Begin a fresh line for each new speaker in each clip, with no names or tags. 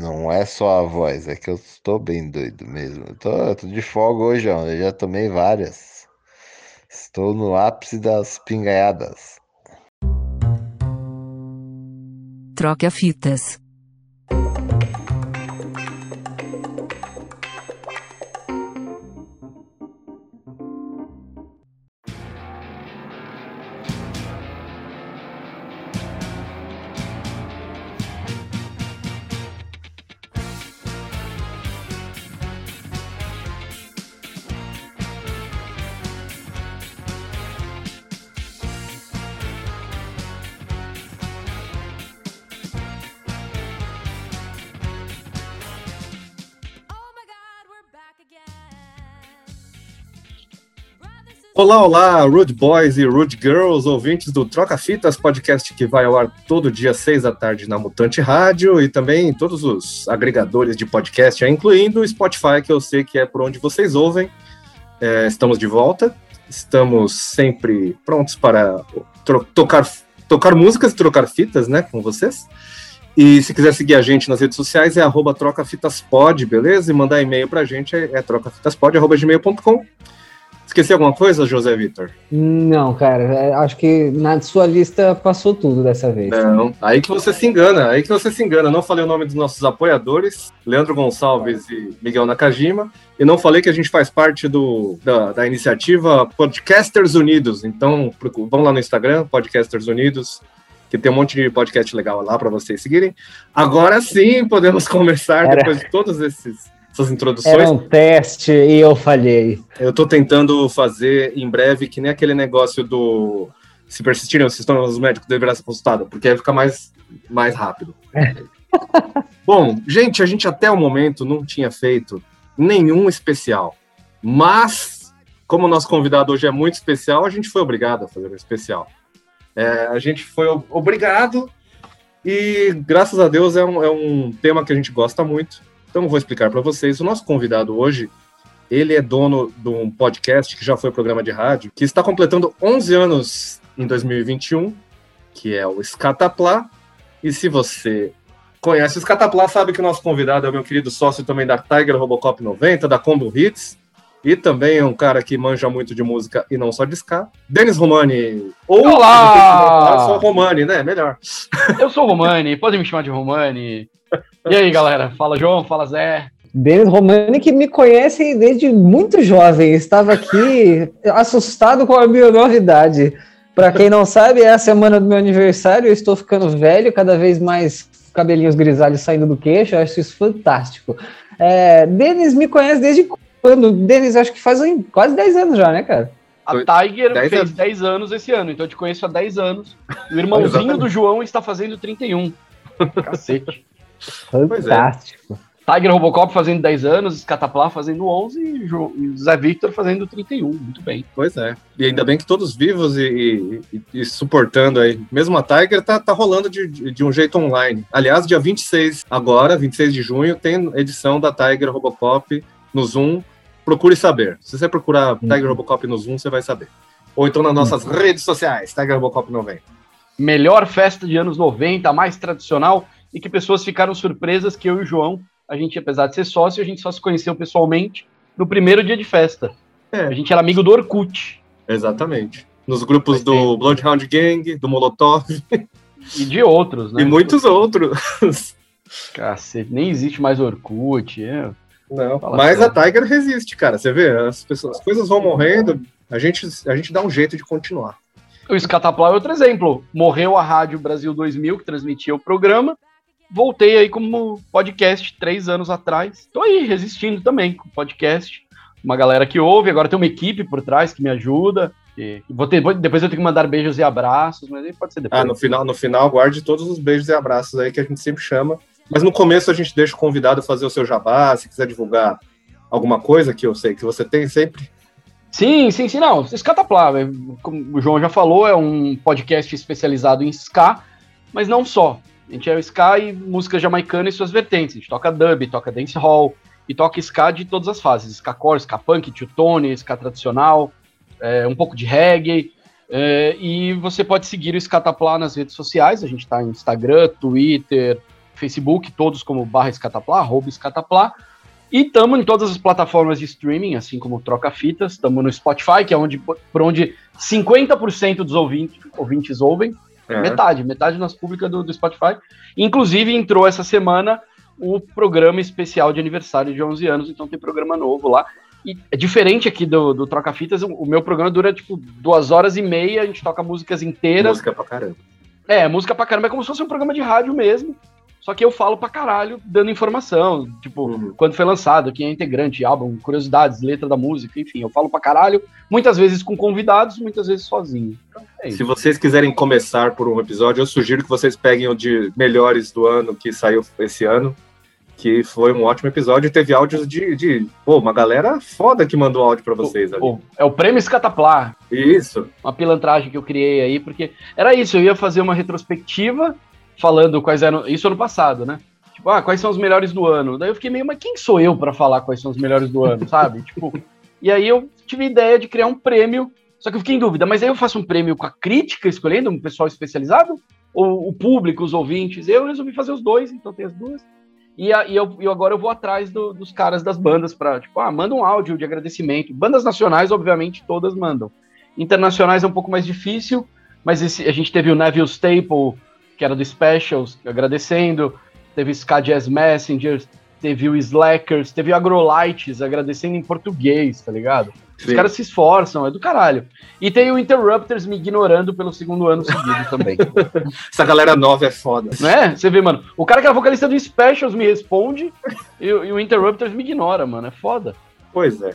Não é só a voz, é que eu estou bem doido mesmo. Eu tô, eu tô de folga hoje, ó. Eu já tomei várias. Estou no ápice das pingaiadas.
Troca fitas.
Olá, Rude Boys e Rude Girls, ouvintes do Troca Fitas, podcast que vai ao ar todo dia, seis da tarde, na Mutante Rádio e também em todos os agregadores de podcast, incluindo o Spotify, que eu sei que é por onde vocês ouvem. É, estamos de volta, estamos sempre prontos para tocar, tocar músicas e trocar fitas, né, com vocês. E se quiser seguir a gente nas redes sociais, é arroba trocafitaspod, beleza? E mandar e-mail pra gente é, é. Esqueci alguma coisa, José Vitor?
Não, cara. É, acho que na sua lista passou tudo dessa vez.
Não, aí que você se engana, aí que você se engana. Não falei o nome dos nossos apoiadores, Leandro Gonçalves e Miguel Nakajima, e não falei que a gente faz parte do, da, da iniciativa Podcasters Unidos. Então, vamos lá no Instagram, Podcasters Unidos, que tem um monte de podcast legal lá para vocês seguirem. Agora sim podemos começar, Era... depois de todos esses essas introduções.
Era um teste e eu falhei.
Eu tô tentando fazer em breve que nem aquele negócio do se persistirem os sintomas médicos deverá ser consultado, porque aí fica mais, mais rápido. Bom, gente, a gente até o momento não tinha feito nenhum especial, mas como o nosso convidado hoje é muito especial, a gente foi obrigado a fazer um especial. É, a gente foi obrigado e graças a Deus é um, é um tema que a gente gosta muito. Então, vou explicar para vocês. O nosso convidado hoje, ele é dono de um podcast que já foi programa de rádio, que está completando 11 anos em 2021, que é o Scataplá. E se você conhece o Scataplá, sabe que o nosso convidado é o meu querido sócio também da Tiger Robocop 90, da Combo Hits, e também é um cara que manja muito de música e não só de ska. Denis Romani.
Ou Olá!
Eu sou Romani, né? Melhor.
Eu sou Romani, pode me chamar de Romani. E aí, galera? Fala, João. Fala, Zé.
Denis Romani, que me conhece desde muito jovem, estava aqui assustado com a minha novidade. Para quem não sabe, é a semana do meu aniversário, eu estou ficando velho, cada vez mais cabelinhos grisalhos saindo do queixo, eu acho isso fantástico. É, Denis me conhece desde quando? Denis, acho que faz quase 10 anos já, né, cara?
A Tiger dez fez anos. 10 anos esse ano, então eu te conheço há 10 anos. O irmãozinho do João está fazendo 31. Cacete.
É. Fantástico.
É. Tiger Robocop fazendo 10 anos, Scatapla fazendo 11 e Zé Victor fazendo 31. Muito bem.
Pois é. E ainda bem que todos vivos e, e, e suportando aí. Mesmo a Tiger tá, tá rolando de, de um jeito online. Aliás, dia 26, agora, 26 de junho, tem edição da Tiger Robocop no Zoom. Procure saber. Se você procurar uhum. Tiger Robocop no Zoom, você vai saber. Ou então nas nossas uhum. redes sociais, Tiger Robocop 90.
Melhor festa de anos 90, mais tradicional e que pessoas ficaram surpresas que eu e o João, a gente, apesar de ser sócio, a gente só se conheceu pessoalmente no primeiro dia de festa. É. A gente era amigo do Orkut.
Exatamente. Nos grupos do Bloodhound Gang, do Molotov.
E de outros, né?
E muitos outros.
Cacete, nem existe mais Orkut. É.
Não, Fala mas a Tiger resiste, cara. Você vê, as, pessoas, as coisas vão morrendo, a gente, a gente dá um jeito de continuar.
O Scataplau é outro exemplo. Morreu a Rádio Brasil 2000, que transmitia o programa, voltei aí como podcast três anos atrás. Tô aí resistindo também com podcast. Uma galera que ouve, agora tem uma equipe por trás que me ajuda. E vou ter, depois eu tenho que mandar beijos e abraços, mas aí pode ser depois.
Ah, no final, no final, guarde todos os beijos e abraços aí que a gente sempre chama. Mas no começo a gente deixa o convidado fazer o seu jabá, se quiser divulgar alguma coisa que eu sei que você tem sempre.
Sim, sim, sim, não. Scataplá, como o João já falou, é um podcast especializado em ska, mas não só. A gente é ska e música jamaicana e suas vertentes. A gente toca dub, toca dancehall e toca ska de todas as fases. Ska core, ska punk, tune, ska tradicional, é, um pouco de reggae. É, e você pode seguir o Scatapla nas redes sociais. A gente está em Instagram, Twitter, Facebook, todos como barra escataplá, arroba escataplá. E estamos em todas as plataformas de streaming, assim como Troca Fitas. Estamos no Spotify, que é onde, por onde 50% dos ouvintes, ouvintes ouvem.
É.
Metade, metade nas públicas do, do Spotify. Inclusive, entrou essa semana o programa especial de aniversário de 11 anos, então tem programa novo lá. E é diferente aqui do, do Troca Fitas, o meu programa dura tipo duas horas e meia, a gente toca músicas inteiras.
Música pra caramba.
É, música pra caramba, é como se fosse um programa de rádio mesmo. Só que eu falo pra caralho, dando informação, tipo,
Uhum.
quando foi lançado, quem é integrante, álbum, curiosidades, letra da música, enfim, eu falo pra caralho, muitas vezes com convidados, muitas vezes sozinho. Então, é.
Se vocês quiserem começar por um episódio, eu sugiro que vocês peguem o de melhores do ano que saiu esse ano, que foi um ótimo episódio teve áudios de, de pô, uma galera foda que mandou áudio pra vocês ali.
É o prêmio Escataplá,
Isso.
uma pilantragem que eu criei aí, porque era isso, eu ia fazer uma retrospectiva falando quais eram. Isso ano passado, né? Tipo, ah, quais são os melhores do ano? Daí eu fiquei meio, mas quem sou eu pra falar quais são os melhores do ano, sabe? Tipo, e aí eu tive a ideia de criar um prêmio, só que eu fiquei em dúvida, mas aí eu faço um prêmio com a crítica escolhendo um pessoal especializado? Ou o público, os ouvintes? Eu resolvi fazer os dois, então tem as duas. E, a- e eu, e agora eu vou atrás do- dos caras das bandas pra, tipo, ah, manda um áudio de agradecimento. Bandas nacionais, obviamente, todas mandam. Internacionais é um pouco mais difícil, mas esse- a gente teve o Neville Staple, que era do Specials, agradecendo. Teve Ska Jazz Messengers, teve o Slackers, teve o Agrolites agradecendo em português, tá ligado? Os
Sim.
caras se esforçam, é do caralho. E tem o Interrupters me ignorando pelo segundo ano seguido também.
Essa galera nova é foda.
Não é? Você vê, mano, o cara que era vocalista do Specials me responde e, o- e o Interrupters me ignora, mano. É foda.
Pois é.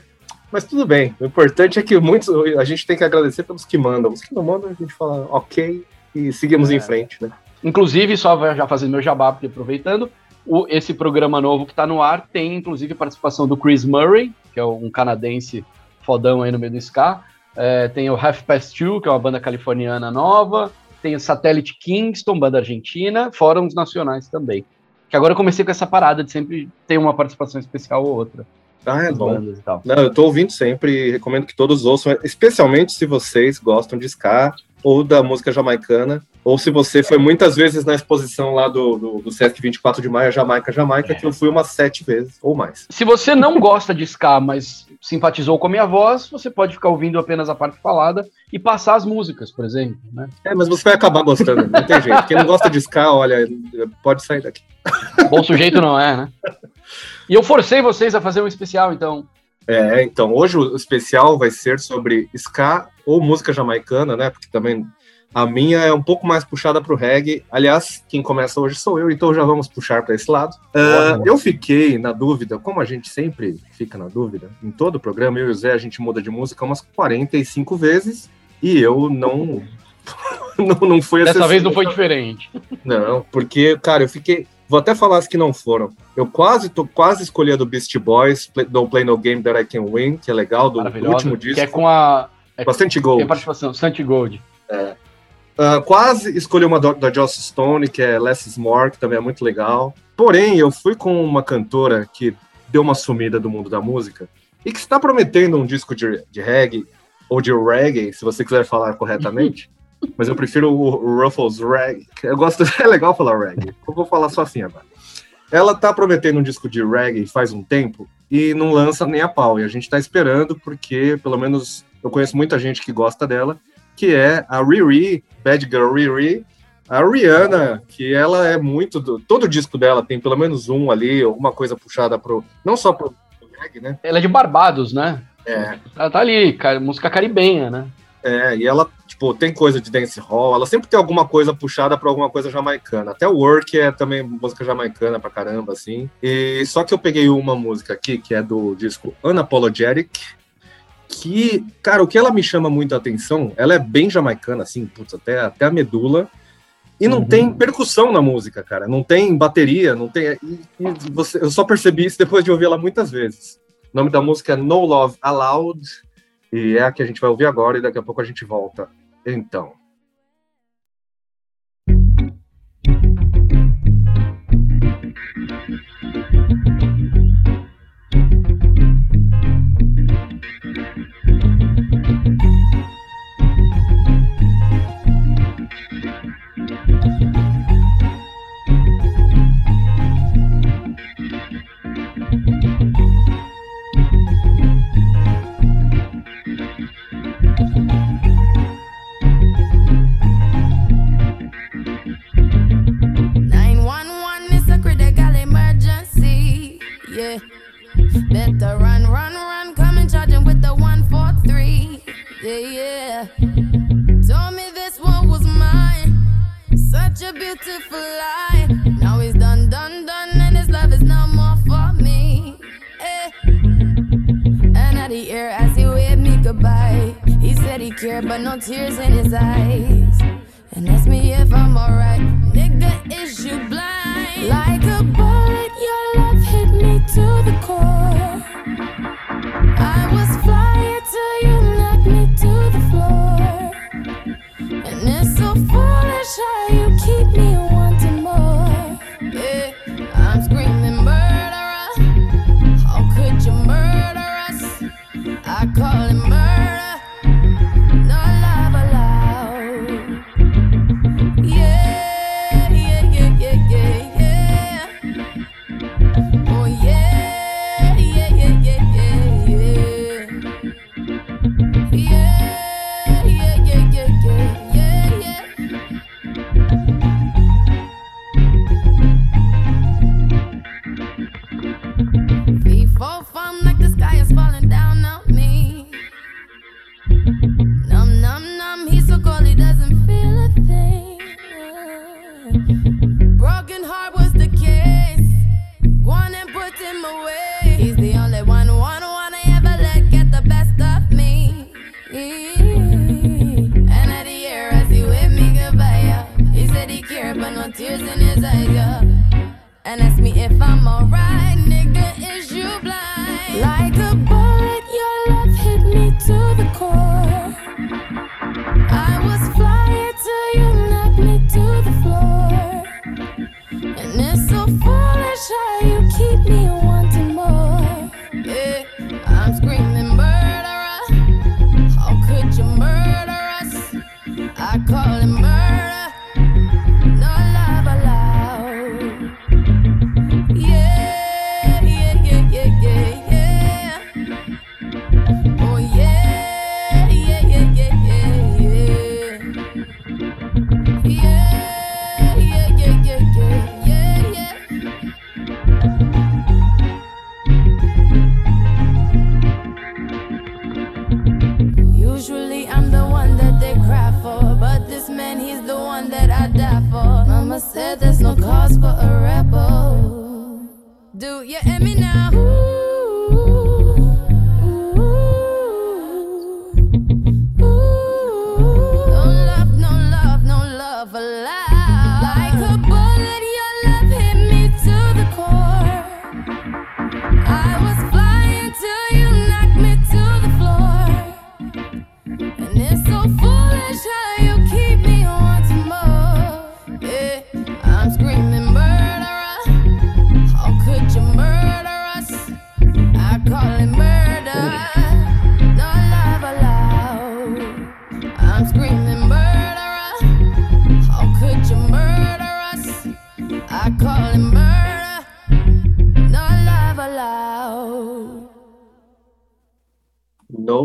Mas tudo bem. O importante é que muitos. A gente tem que agradecer pelos que mandam. Os que não mandam, a gente fala ok e seguimos
É.
em frente, né?
Inclusive, só já fazendo meu jabá, porque aproveitando, o- esse programa novo que tá no ar tem, inclusive, participação do Chris Murray, que é um canadense fodão aí no meio do ska. É, tem o Half Past Two, que é uma banda californiana nova. Tem o Satellite Kingston, banda argentina, fora uns nacionais também. Que agora eu comecei com essa parada de sempre ter uma participação especial ou outra.
Ah, é bom.
e.
Não, eu tô ouvindo sempre e recomendo que todos ouçam, especialmente se vocês gostam de ska ou da música jamaicana, ou se você foi muitas vezes na exposição lá do, do, do Sesc 24 de maio, Jamaica, Jamaica, que eu fui umas sete vezes ou mais.
Se você não gosta de ska, mas simpatizou com a minha voz, você pode ficar ouvindo apenas a parte falada e passar as músicas, por exemplo. Né?
É, mas você vai acabar gostando, não tem jeito. Quem não gosta de ska, olha, pode sair daqui.
Bom sujeito não é, né? E eu forcei vocês a fazer um especial, então.
É, então, hoje o especial vai ser sobre ska ou música jamaicana, né? Porque também a minha é um pouco mais puxada pro reggae. Aliás, quem começa hoje sou eu, então já vamos puxar para esse lado. Ah, eu fiquei na dúvida, como a gente sempre fica na dúvida, em todo o programa, eu e o Zé, a gente muda de música umas 45 vezes e eu não. não, não foi
Dessa vez não foi diferente.
Não, porque, cara, eu fiquei. Vou até falar as que não foram. Eu quase tô quase escolhi a do Beast Boys, Play, Don't Play No Game That I Can Win, que é legal, do, do último disco.
Que é com a. É,
Bastante
tem
gol.
a participação, Santi Gold.
Ah, quase escolhi uma do- da Joss Stone, que é Less is More, que também é muito legal. Porém, eu fui com uma cantora que deu uma sumida do mundo da música e que está prometendo um disco de, de reggae, ou de reggae, se você quiser falar corretamente. Mas eu prefiro o, Ruffles Reggae. Eu gosto, é legal falar reggae. Eu vou falar só assim agora. Ela tá prometendo um disco de reggae faz um tempo e não lança nem a pau. E a gente tá esperando porque, pelo menos, eu conheço muita gente que gosta dela, que é a Riri, Bad Girl Riri, a Rihanna, que ela é muito do, todo disco dela tem pelo menos um ali, alguma coisa puxada pro não só pro reggae, né?
Ela é de Barbados, né?
É,
Ela tá ali, ca- música caribenha, né?
é, e ela, tipo, tem coisa de dance hall, ela sempre tem alguma coisa puxada pra alguma coisa jamaicana. Até o Work é também música jamaicana pra caramba, assim. E só que eu peguei uma música aqui, que é do disco Unapologetic, que, cara, o que ela me chama muito a atenção, ela é bem jamaicana, assim, putz, até, até a medula. E não
Uhum.
tem percussão na música, cara. Não tem bateria, não tem. e- e você, eu só percebi isso depois de ouvir ela muitas vezes. O nome da música é No Love Allowed. E é a que a gente vai ouvir agora e daqui a pouco a gente volta. Então.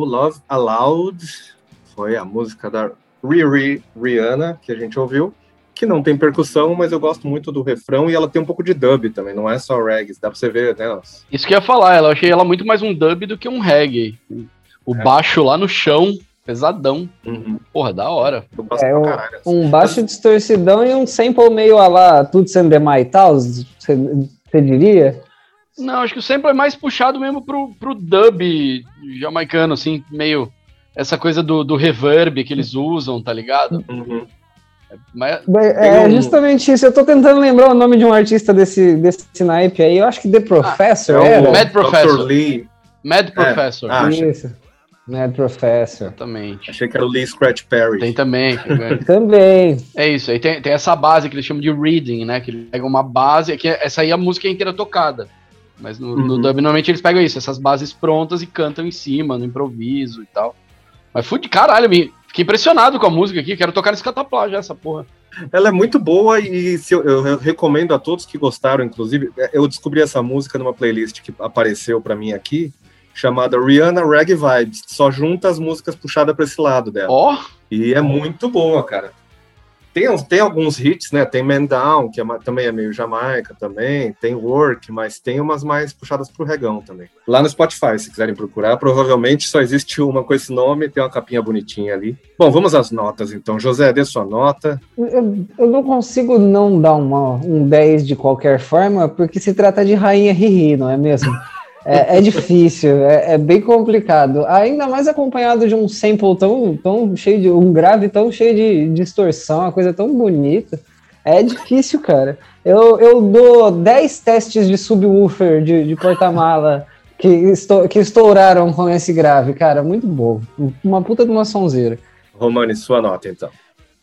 Love Allowed
foi a música da Riri Rihanna que a gente ouviu, que não tem percussão, mas eu gosto muito do refrão e ela tem um pouco de dub também, não é só reggae, dá pra você ver, né? os-
Isso que eu ia falar, ela, eu achei ela muito mais um dub do que um reggae. O
É.
baixo lá no chão, pesadão. Porra, da hora.
É, um,
caralho.
um baixo distorcidão e um sample meio a lá, tudo sendo demais e tal, você diria?
Não, acho que o sample é mais puxado mesmo pro, pro dub jamaicano, assim, meio essa coisa do, do reverb que eles usam, tá ligado?
Uhum.
Mas
É
um-
justamente isso. Eu tô tentando lembrar o nome de um artista desse, desse naipe aí. Eu acho que The Professor
É
era.
o
Mad
Dr.
Professor.
Lee.
Mad Professor.
Ah, achei-
Isso. Mad Professor.
Exatamente.
Achei que era o Lee Scratch Perry.
Tem também.
Também.
É isso, aí tem, tem essa base que eles chamam de reading, né? Que eles pegam uma base, que é- essa aí a música é inteira tocada. Mas no, no
Uhum.
dub, normalmente eles pegam isso, essas bases prontas e cantam em cima, no improviso e tal. Mas fui de caralho, me, fiquei impressionado com a música aqui, quero tocar nesse cataplá já, essa porra.
Ela é muito boa e se eu, eu recomendo a todos que gostaram, inclusive, é, eu descobri essa música numa playlist que apareceu pra mim aqui, chamada Rihanna Reggae Vibes. Só junta as músicas puxadas pra esse lado dela.
Ó,
E é muito boa, cara. Tem, tem alguns hits, né? Tem Man Down, que é também é meio Jamaica também. Tem Work, mas tem umas mais puxadas pro regão também. Lá no Spotify, se quiserem procurar, provavelmente só existe uma com esse nome, tem uma capinha bonitinha ali. Bom, vamos às notas então. José, dê sua nota.
Eu, eu não consigo não dar uma, um 10 de qualquer forma, porque se trata de rainha Riri, não é mesmo? É, é difícil, é, é bem complicado. Ainda mais acompanhado de um sample tão, tão cheio de. um grave tão cheio de distorção, uma coisa tão bonita. É difícil, cara. Eu, eu dou 10 testes de subwoofer de, de porta-mala que, estou, que estouraram com esse grave, cara. Muito bom. Uma puta de uma sonzeira.
Romani, sua nota então.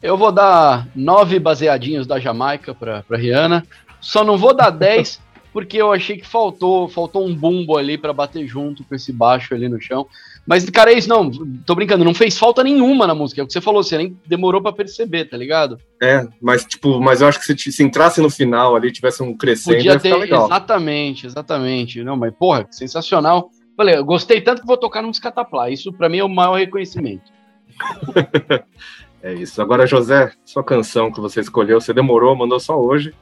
Eu vou dar nove baseadinhos da Jamaica pra, pra Rihanna. Só não vou dar 10 porque eu achei que faltou, faltou um bumbo ali pra bater junto com esse baixo ali no chão. Mas, cara, é isso, não, tô brincando, não fez falta nenhuma na música. É o que você falou, você nem demorou pra perceber, tá ligado?
É, mas tipo, mas eu acho que se, se entrasse no final ali, tivesse um crescendo,
Podia
ia
ter.
legal.
Exatamente, exatamente. Não, mas, porra, sensacional. Falei, eu gostei tanto que vou tocar num escataplá. Isso pra mim é o maior reconhecimento.
É isso. Agora, José, sua canção que você escolheu, você demorou, mandou só hoje.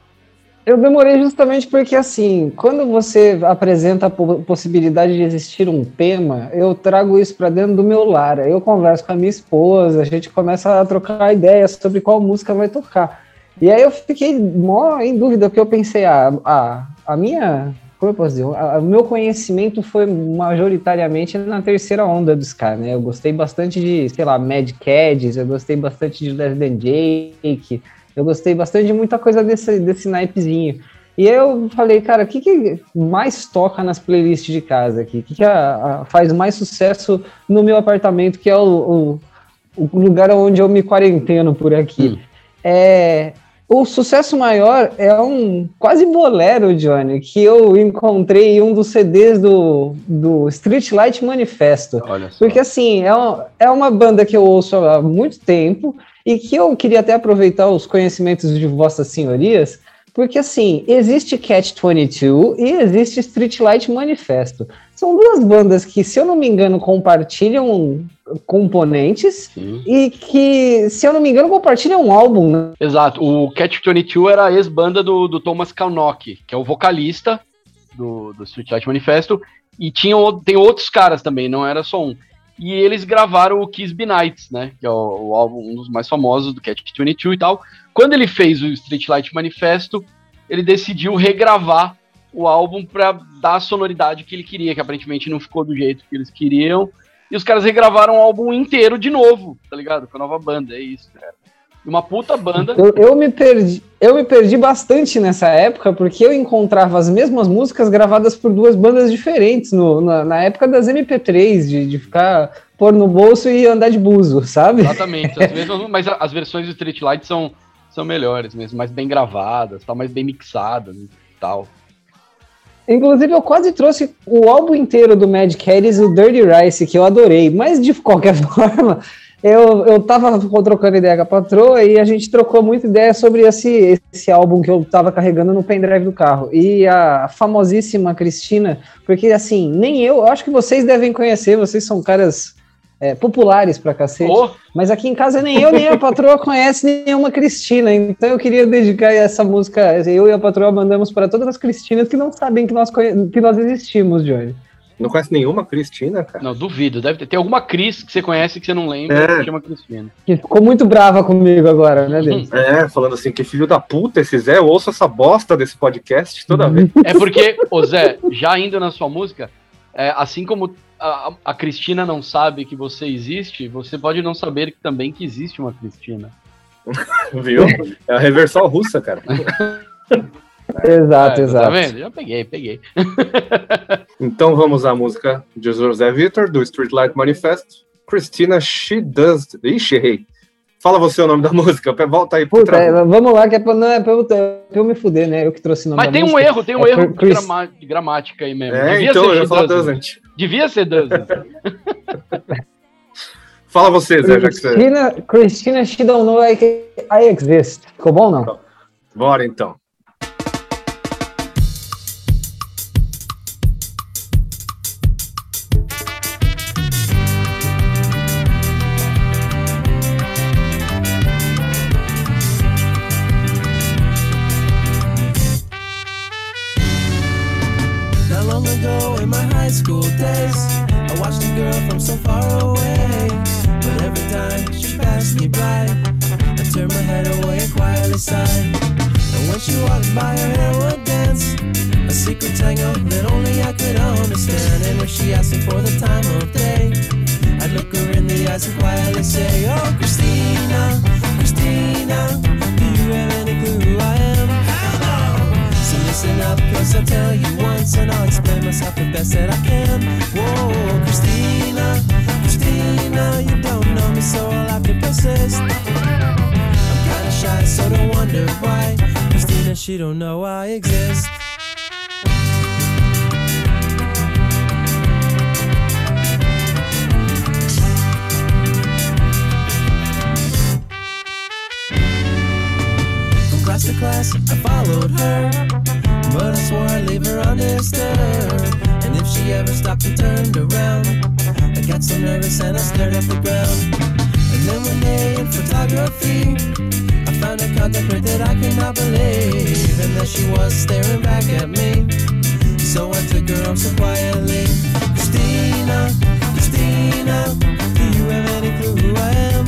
Eu demorei justamente porque, assim, quando você apresenta a po- possibilidade de existir um tema, eu trago isso para dentro do meu lar. Eu converso com a minha esposa, a gente começa a trocar ideias sobre qual música vai tocar. E aí eu fiquei mó em dúvida, porque eu pensei, ah, a, a minha. Como eu posso dizer? O meu conhecimento foi majoritariamente na terceira onda do Ska, né? Eu gostei bastante de, sei lá, Mad Cads, eu gostei bastante de Less Than Jake, eu gostei bastante de muita coisa desse, desse naipezinho. E aí eu falei, cara, o que, que mais toca nas playlists de casa aqui? O que, que a- a- faz mais sucesso no meu apartamento, que é o, o, o lugar onde eu me quarenteno por aqui?
Hum.
É, o sucesso maior é um quase bolero, Johnny, que eu encontrei em um dos CDs do, do Streetlight Manifesto.
Olha só.
Porque assim, é uma, é uma banda que eu ouço há muito tempo e que eu queria até aproveitar os conhecimentos de vossas senhorias, porque assim, existe Catch 22 e existe Streetlight Manifesto. São duas bandas que, se eu não me engano, compartilham componentes
Sim.
e que, se eu não me engano, compartilham um álbum, né?
Exato. O Catch 22 era a ex-banda do, do Thomas Kalnock, que é o vocalista do, do Streetlight Manifesto. E tinham, tem outros caras também, não era só um. E eles gravaram o Kiss Be Nights, né? Que é o, o álbum, um dos mais famosos do Catch 22 e tal. Quando ele fez o Streetlight Manifesto, ele decidiu regravar o álbum pra dar a sonoridade que ele queria, que aparentemente não ficou do jeito que eles queriam. E os caras regravaram o álbum inteiro de novo, tá ligado? Com a nova banda, é isso, cara. Uma puta banda.
Eu, eu me perdi, eu me perdi bastante nessa época, porque eu encontrava as mesmas músicas gravadas por duas bandas diferentes no- na, na época das MP3, de, de ficar pôr no bolso e andar de buzo, sabe?
Exatamente, as mesmas, mas as versões do Streetlight são, são melhores mesmo, mais bem gravadas, tá mais bem mixadas e tal.
Inclusive, eu quase trouxe o álbum inteiro do Mad Caddies, o Dirty Rice, que eu adorei, mas de qualquer forma, eu, eu tava trocando ideia com a patroa e a gente trocou muita ideia sobre esse, esse álbum que eu tava carregando no pendrive do carro. E a famosíssima Cristina, porque assim, nem eu, eu acho que vocês devem conhecer, vocês são caras é, populares pra cacete.
Ô,
Mas aqui em casa nem eu nem a patroa conhece nenhuma Cristina, então eu queria dedicar essa música. Eu e a patroa mandamos para todas as Cristinas que não sabem que nós, que nós existimos, Johnny.
Não conhece nenhuma Cristina, cara?
não, duvido, deve ter. Tem alguma Cris que você conhece que você não lembra,
É.
que chama Cristina.
Que ficou muito brava comigo agora, né, Deus?
É, falando assim, que filho da puta esse Zé, eu ouço essa bosta desse podcast toda vez.
É porque, ô Zé, já indo na sua música, é, assim como a, a Cristina não sabe que você existe, você pode não saber que também que existe uma Cristina.
Viu? É a reversal russa, cara.
Exato,
É,
exato.
Tá vendo? Já peguei, peguei.
Então vamos à música de José Vitor, do Streetlight Manifesto. Christina, She Does. Ixi, errei. Fala você o nome da música, volta aí pro
Puta, é, vamos lá, que é pra, não é pra eu, pra eu me fuder, né? Eu que trouxe o nome
Mas
da
tem um
música.
erro, tem um
É
erro
Chris-
de, grama- de gramática aí mesmo.
É,
Devia
então
ser
eu ia
She
falar
Doesn't.
Doesn't.
Devia ser Doesn't.
Fala você, Zé, já que você.
Christina, Christina, she don't know I, I exist. Ficou bom, não?
Bora então.
So far away. But every time she passed me by, I turned my head away and quietly sighed. And when she walked by, her hair would dance. A secret tango that only I could understand. And if she asked me for the time of day, I'd look her in the eyes and quietly say, Oh, Christina, Christina, do you have listen up, cause I'll tell you once and I'll explain myself the best that I can. Whoa, Christina, Christina, you don't know me, so I'll have to persist. I'm kinda shy, so don't wonder why. Christina, she don't know I exist. Class to class, I followed her. But I swore I'd leave her undisturbed. And if she ever stopped and turned around, I got so nervous and I stared at the ground. And then one day in photography, I found a contact print that I could not believe. And there she was staring back at me. So I took her home so quietly. Christina, Christina, do you have any clue who I am?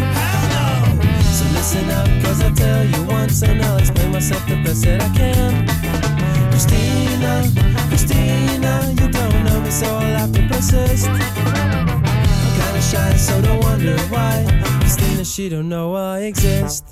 So listen up, cause I'll tell you once and I'll explain myself the best that I can. Christina, Christina, you don't know me, so I'll have to persist. I'm kinda shy, so don't wonder why. Christina, she don't know I exist.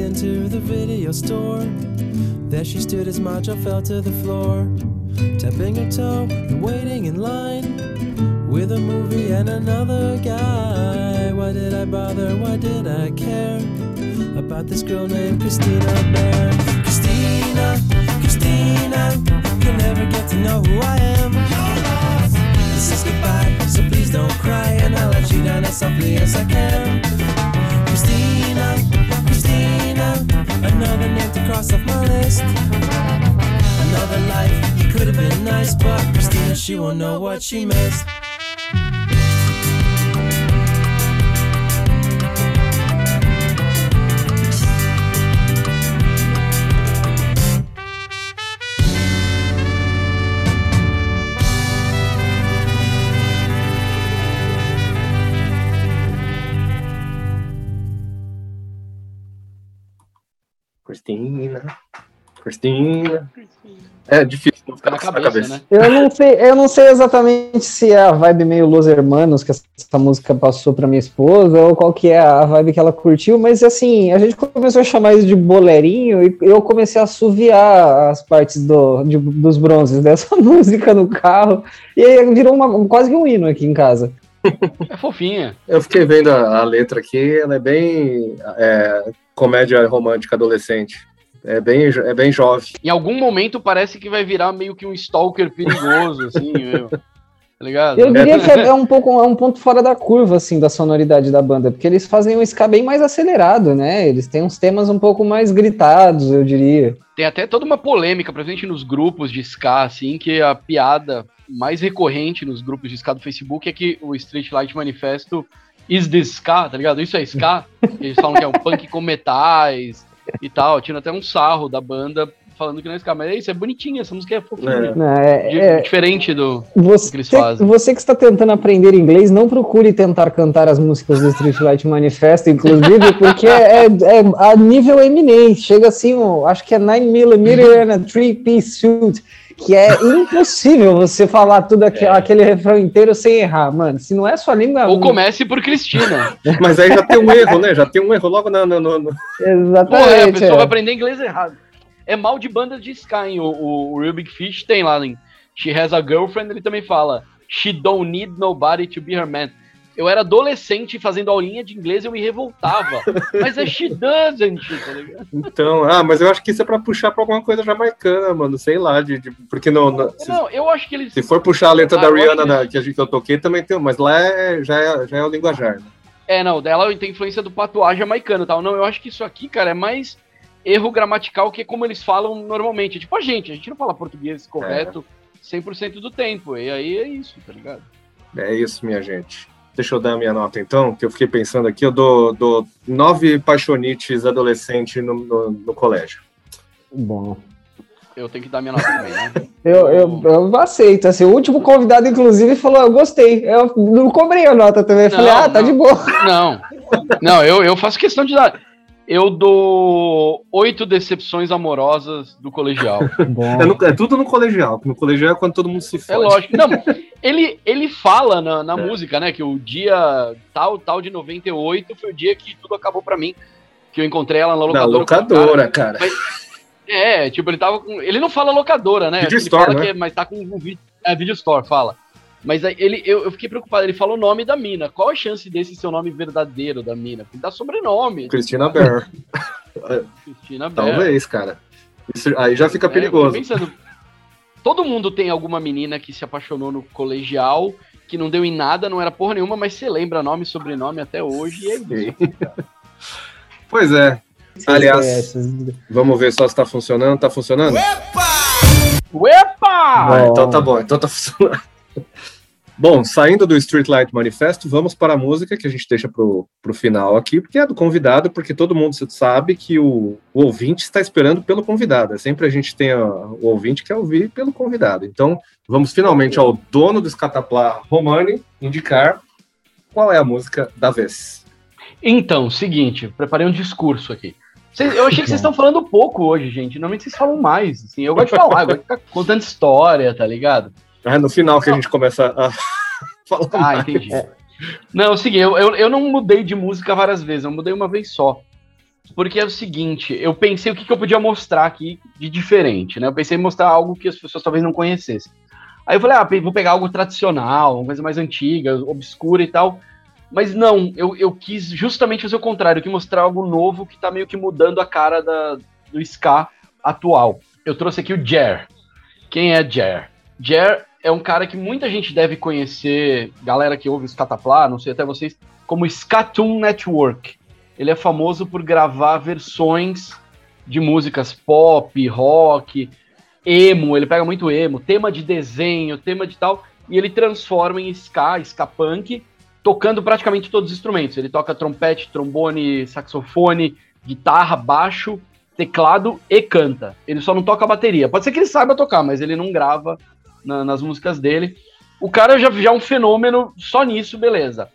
Into the video store, there she stood as my fell to the floor, tapping her toe and waiting in line with a movie and another guy. Why did I bother? Why did I care about this girl named Christina Bear? Christina, Christina, you'll never get to know who I am. This is goodbye, so please don't cry, and I'll let you down as softly as I can. Christina, Christina, another name to cross off my list. Another life, could have been nice, but Christina, she won't know what she missed.
Cristina. Cristina. É difícil não ficar
Na cabeça,
cabeça.
né?
Eu não sei, eu não sei exatamente se é a vibe meio Los Hermanos que essa música passou pra minha esposa ou qual que é a vibe que ela curtiu, mas assim, a gente começou a chamar isso de bolerinho e eu comecei a assoviar as partes do, de- dos bronzes dessa música no carro e aí virou uma, quase que um hino aqui em casa.
É fofinha.
Eu fiquei vendo a, a letra aqui, ela é bem é, comédia romântica adolescente. É bem, é bem jovem.
Em algum momento parece que vai virar meio que um stalker perigoso, assim, meu. Tá ligado?
Eu diria que é, é um pouco é um ponto fora da curva assim da sonoridade da banda, porque eles fazem um ska bem mais acelerado, né? Eles têm uns temas um pouco mais gritados, eu diria.
Tem até toda uma polêmica presente nos grupos de ska, assim, que a piada mais recorrente nos grupos de ska do Facebook é que o Street Light Manifesto is this ska, tá ligado? Isso é ska. Eles falam que é um punk com metais e tal. Tira até um sarro da banda falando que não é ska. Mas é isso, é bonitinho, essa música é fofinha.
É.
É, é,
Diferente do.
Você,
que eles fazem.
você que está tentando aprender inglês, não procure tentar cantar as músicas do Street Light Manifesto, inclusive, porque é, é a nível eminente. Chega assim, acho que é 9mm and a 3-piece suit, que é impossível você falar tudo aque- aquele refrão inteiro sem errar, mano. Se não é sua língua.
Ou comece por Cristina.
Mas aí já tem um erro, né? Já tem um erro logo na, no, no- no-
Pô, é, a
Exatamente.
pessoa
é.
vai aprender inglês errado. É mal de banda de ska, hein? O, o, o Real Big Fish tem lá em She Has a Girlfriend, ele também fala She don't need nobody to be her man. Eu era adolescente fazendo aulinha de inglês e eu me revoltava. Mas é she doesn't, tá ligado?
Então, ah, mas eu acho que isso é pra puxar pra alguma coisa jamaicana, mano. Sei lá, de, de- porque no, no- se,
Não, eu acho que eles.
se for puxar a letra
Ah,
da Rihanna
que
da- que, a gente, que eu toquei, também tem, mas lá é, já, é, já é o linguajar. né?
É, não, dela tem influência do patuá jamaicano e tal. Não, eu acho que isso aqui, cara, é mais erro gramatical que como eles falam normalmente. Tipo a gente, a gente não fala português correto 100% do tempo. E aí é isso, tá ligado?
É isso, minha gente. Deixa eu dar a minha nota então, que eu fiquei pensando aqui. Eu dou, dou nove paixonites adolescentes no, no, no colégio.
Bom.
Eu tenho que dar minha nota também, né?
Eu, eu, eu aceito. Assim, o último convidado, inclusive, falou: Eu gostei. Eu não cobrei a nota também. Eu
Não,
falei: Ah, tá
não.
de boa.
Não, não, eu, eu faço questão de dar. Eu dou oito decepções amorosas do colegial.
É, no- é tudo no colegial. No colegial é quando todo mundo se
É
fode.
lógico. Não, ele, ele fala na, na música, né, que o dia tal, tal de 98 foi o dia que tudo acabou pra mim. Que eu encontrei ela na
Na
locadora. com o cara.
locadora, cara.
É, tipo, ele tava com. Ele não fala locadora, né?
Video
ele
store,
fala
né?
que é, mas tá com um vídeo. É, video store, fala. Mas aí ele, eu, eu fiquei preocupado, ele falou o nome da mina. Qual a chance desse ser o nome verdadeiro da mina? Porque dá sobrenome.
Cristina Bear.
Cristina Bell.
Talvez, cara. Isso, aí já fica
É, eu
perigoso.
pensando, todo mundo tem alguma menina que se apaixonou no colegial, que não deu em nada, não era porra nenhuma, mas você lembra nome e sobrenome até hoje, e é isso.
Pois é. Aliás, vamos ver só se tá funcionando. Tá funcionando?
Uepa!
Ah, então tá bom, então tá funcionando. Bom, saindo do Streetlight Manifesto, vamos para a música que a gente deixa pro, pro final aqui, porque é do convidado, porque todo mundo sabe que o, o ouvinte está esperando pelo convidado. É sempre a gente tem a- o ouvinte que quer ouvir pelo convidado. Então, vamos finalmente ao dono do Escataplá, Romani, indicar qual é a música da vez.
Então, seguinte, preparei um discurso aqui. Cês- eu achei que vocês estão falando pouco hoje, gente. Normalmente vocês falam mais. Assim, eu gosto de falar, eu gosto de ficar contando história, tá ligado?
É no final que a gente começa a falar
Ah,
mais.
entendi. Não, é o seguinte, eu, eu, eu não mudei de música várias vezes, eu mudei uma vez só. Porque é o seguinte, eu pensei o que, que eu podia mostrar aqui de diferente, né? Eu pensei em mostrar algo que as pessoas talvez não conhecessem. Aí eu falei, ah, vou pegar algo tradicional, uma coisa mais antiga, obscura e tal. Mas não, eu, eu quis justamente fazer o contrário, eu quis mostrar algo novo que tá meio que mudando a cara da, do ska atual. Eu trouxe aqui o Jer. Quem é Jer? Jer é um cara que muita gente deve conhecer, galera que ouve o Scataplá, não sei até vocês, como Scatoon Network. Ele é famoso por gravar versões de músicas pop, rock, emo, ele pega muito emo, tema de desenho, tema de tal, e ele transforma em ska, ska punk, tocando praticamente todos os instrumentos. Ele toca trompete, trombone, saxofone, guitarra, baixo, teclado e canta. Ele só não toca bateria. Pode ser que ele saiba tocar, mas ele não grava na- nas músicas dele. O cara já, já é um fenômeno só nisso, beleza.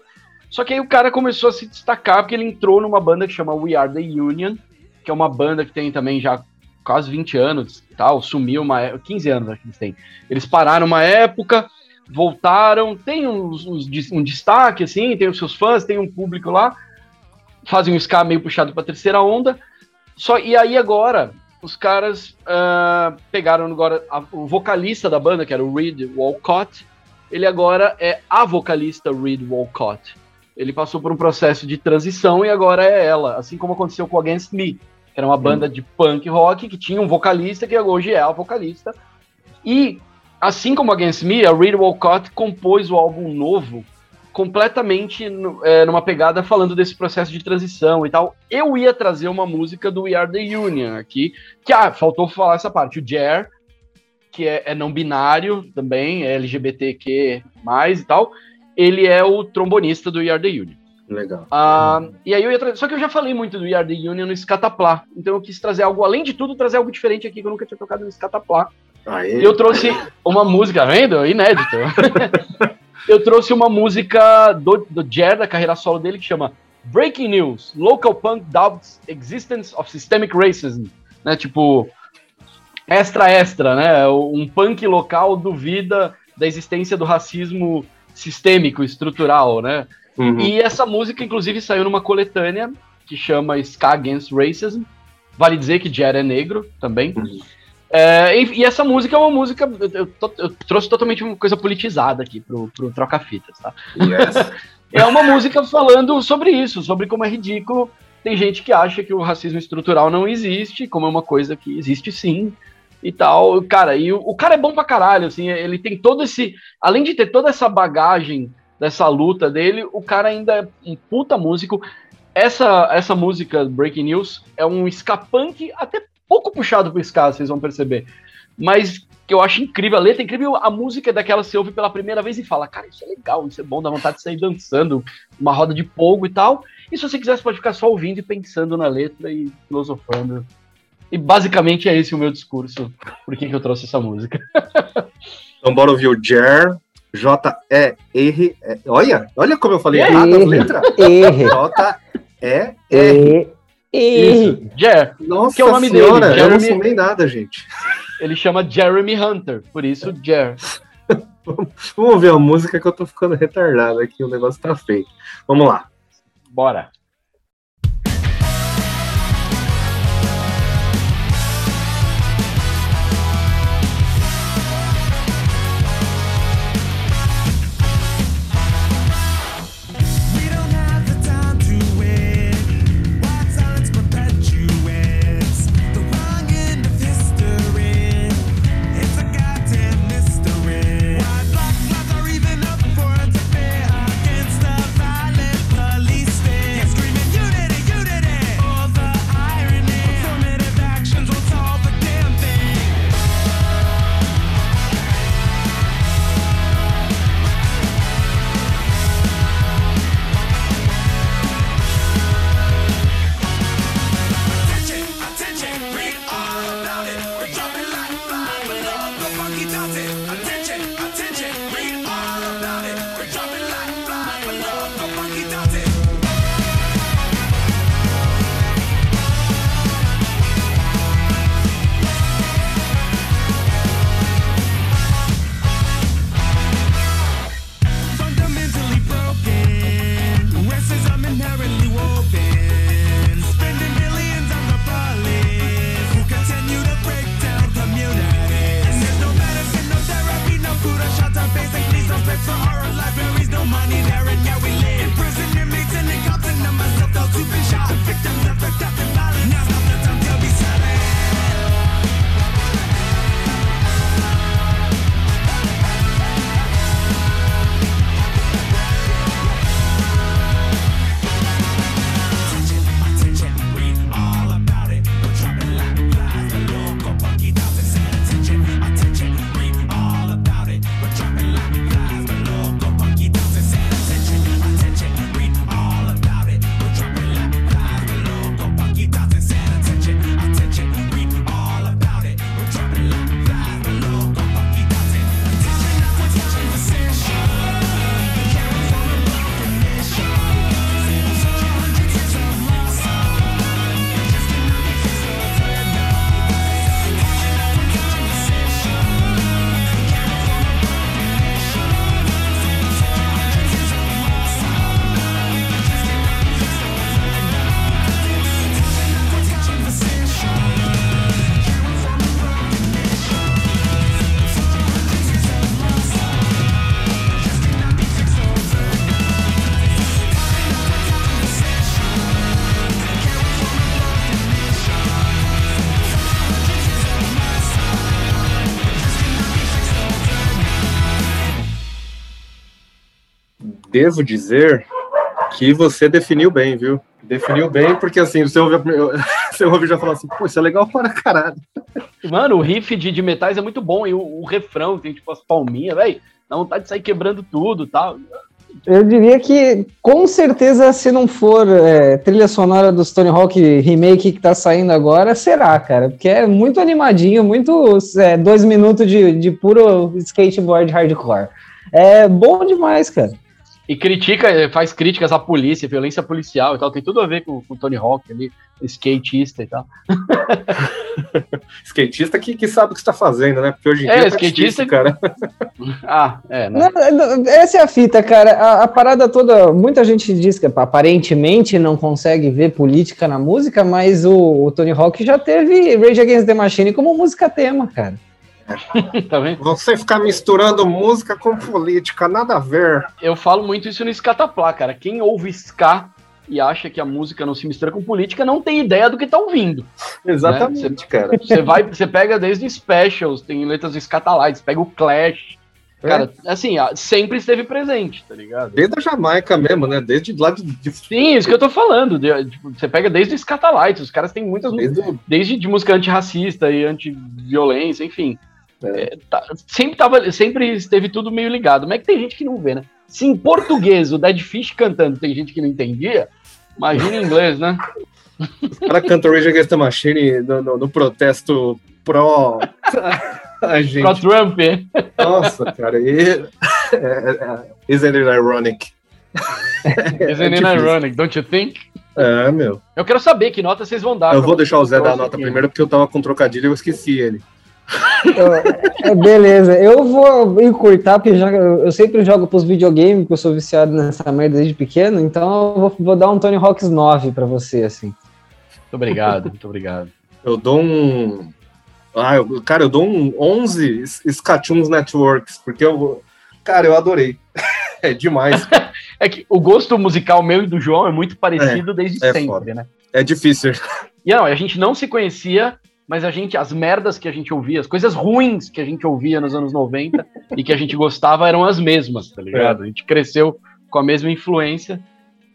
Só que aí o cara começou a se destacar porque ele entrou numa banda que chama We Are The Union, que é uma banda que tem também já quase 20 anos tal, sumiu uma época, 15 anos acho que eles têm. Eles pararam uma época, voltaram, tem uns, uns um destaque, assim, tem os seus fãs, tem um público lá, fazem um ska meio puxado pra terceira onda. Só, e aí agora, os caras ah, pegaram agora a- o vocalista da banda, que era o Reed Walcott, ele agora é a vocalista Reed Walcott. Ele passou por um processo de transição e agora é ela, assim como aconteceu com Against Me, que era uma banda de punk rock que tinha um vocalista que hoje é a vocalista. E assim como Against Me, a Reed Walcott compôs o álbum novo completamente é, numa pegada falando desse processo de transição e tal. Eu ia trazer uma música do We Are The Union aqui, que ah, faltou falar essa parte. O Jer, que é, é não binário também, é LGBTQ+, e tal, ele é o trombonista do We Are The Union.
Legal.
Ah, e aí eu ia trazer. Só que eu já falei muito do We Are The Union no Scataplá. Então eu quis trazer algo, além de tudo, trazer algo diferente aqui que eu nunca tinha tocado no Scataplá.
Aí,
E eu trouxe uma música, tá vendo? Inédito. eu trouxe uma música do, do Jer, da carreira solo dele, que chama Breaking News: Local Punk Doubts Existence of Systemic Racism. Né? Tipo, extra, extra, né? Um punk local duvida da existência do racismo sistêmico, estrutural, né?
Uhum.
E essa música, inclusive, saiu numa coletânea que chama Ska Against Racism. Vale dizer que Jer é negro também.
Uhum.
É, e, e essa música é uma música. Eu, eu eu trouxe totalmente uma coisa politizada aqui pro, pro Troca-Fitas, tá?
Yes.
É uma música falando sobre isso, sobre como é ridículo. Tem gente que acha que o racismo estrutural não existe, como é uma coisa que existe sim e tal. Cara, e o, o cara é bom pra caralho, assim, ele tem todo esse. Além de ter toda essa bagagem dessa luta dele, o cara ainda é um puta músico. Essa, essa música, Breaking News, é um punk até pouco puxado pro ska, vocês vão perceber. Mas que eu acho incrível, a letra é incrível, a música é daquela que você ouve pela primeira vez e fala, cara, isso é legal, isso é bom, dá vontade de sair dançando, uma roda de polgo e tal. E se você quiser, você pode ficar só ouvindo e pensando na letra e filosofando. E basicamente é esse o meu discurso, por que, que eu trouxe essa música.
Então bora ouvir o Jer, J-E-R. é, Olha, olha como eu falei
É.
errado as letras.
R.
J-E-R.
E.
Isso, Jer,
Nossa
Que é o nome dele,
senhora, eu não
Jeremy-
sumei nada, gente.
ele chama Jeremy Hunter, por isso Jer.
Vamos ver a música que eu tô ficando retardado aqui, o negócio tá feio. Vamos lá.
Bora.
Devo dizer que você definiu bem, viu? Definiu bem, porque assim, você ouve, você ouve já falar assim, pô, isso é legal para caralho.
Mano, o riff de, de metais é muito bom. E o, o refrão tem tipo as palminhas, velho. Dá vontade de sair quebrando tudo e tal.
Eu diria que, com certeza, se não for é, trilha sonora dos Tony Hawk Remake que tá saindo agora, será, cara. Porque é muito animadinho, muito é, dois minutos de, de puro skateboard hardcore. É bom demais, cara.
E critica, eh, faz críticas à polícia, violência policial e tal. Tem tudo a ver com com o Tony Hawk ali, skatista e tal.
Skatista que, que sabe o que está fazendo, né? Porque hoje em
É,
dia tá
skatista-
difícil, cara.
Ah, é, né?
Não, não, essa é a fita, cara. A, a parada toda. Muita gente diz que aparentemente não consegue ver política na música, mas o, o Tony Hawk já teve Rage Against the Machine como música tema, cara.
tá vendo?
Você ficar misturando música com política, nada a ver.
Eu falo muito isso no Scataplá, cara. Quem ouve ska e acha que a música não se mistura com política não tem ideia do que tá ouvindo.
Exatamente, cara.
Você vai, você pega desde Specials, tem letras do Scatalites, pega o Clash. Cara, assim, sempre esteve presente, tá ligado?
Desde a Jamaica mesmo, né? Desde lá de,
Sim, isso que eu tô falando. de- tipo, você pega desde o Scatalites, os caras têm muitas músicas,
desde
desde de música antirracista e anti-violência, enfim.
É.
É, tá- sempre, tava, sempre esteve tudo meio ligado. Mas é que tem gente que não vê, né? Se em português o Dead Fish cantando tem gente que não entendia, imagina em inglês, né?
O cara canta Rage Against the Machine no, no- no protesto pró. Ai, gente.
Pra Trump?
Nossa, cara. E, é, é, isn't it ironic?
Isn't it ironic, don't you think?
É, meu.
Eu quero saber que nota vocês vão dar.
Eu vou deixar o Zé dar a nota
que-
primeiro, porque eu tava com trocadilho e eu esqueci ele.
Eu- é, beleza, eu vou encurtar, porque já, eu sempre jogo pros videogames, porque eu sou viciado nessa merda desde pequeno, então eu vou, vou dar um Tony Hawk's 9 pra você, assim.
Muito obrigado, muito obrigado.
Eu dou um. Ah, eu- cara, eu dou um 11 Skatunes Networks, porque eu. Cara, eu adorei. é demais.
É que o gosto musical meu e do João é muito parecido desde
é
sempre,
foda.
né?
É difícil.
E não, a gente não se conhecia, mas a gente, as merdas que a gente ouvia, as coisas ruins que a gente ouvia nos anos 90 e que a gente gostava eram as mesmas, tá ligado? A gente cresceu com a mesma influência.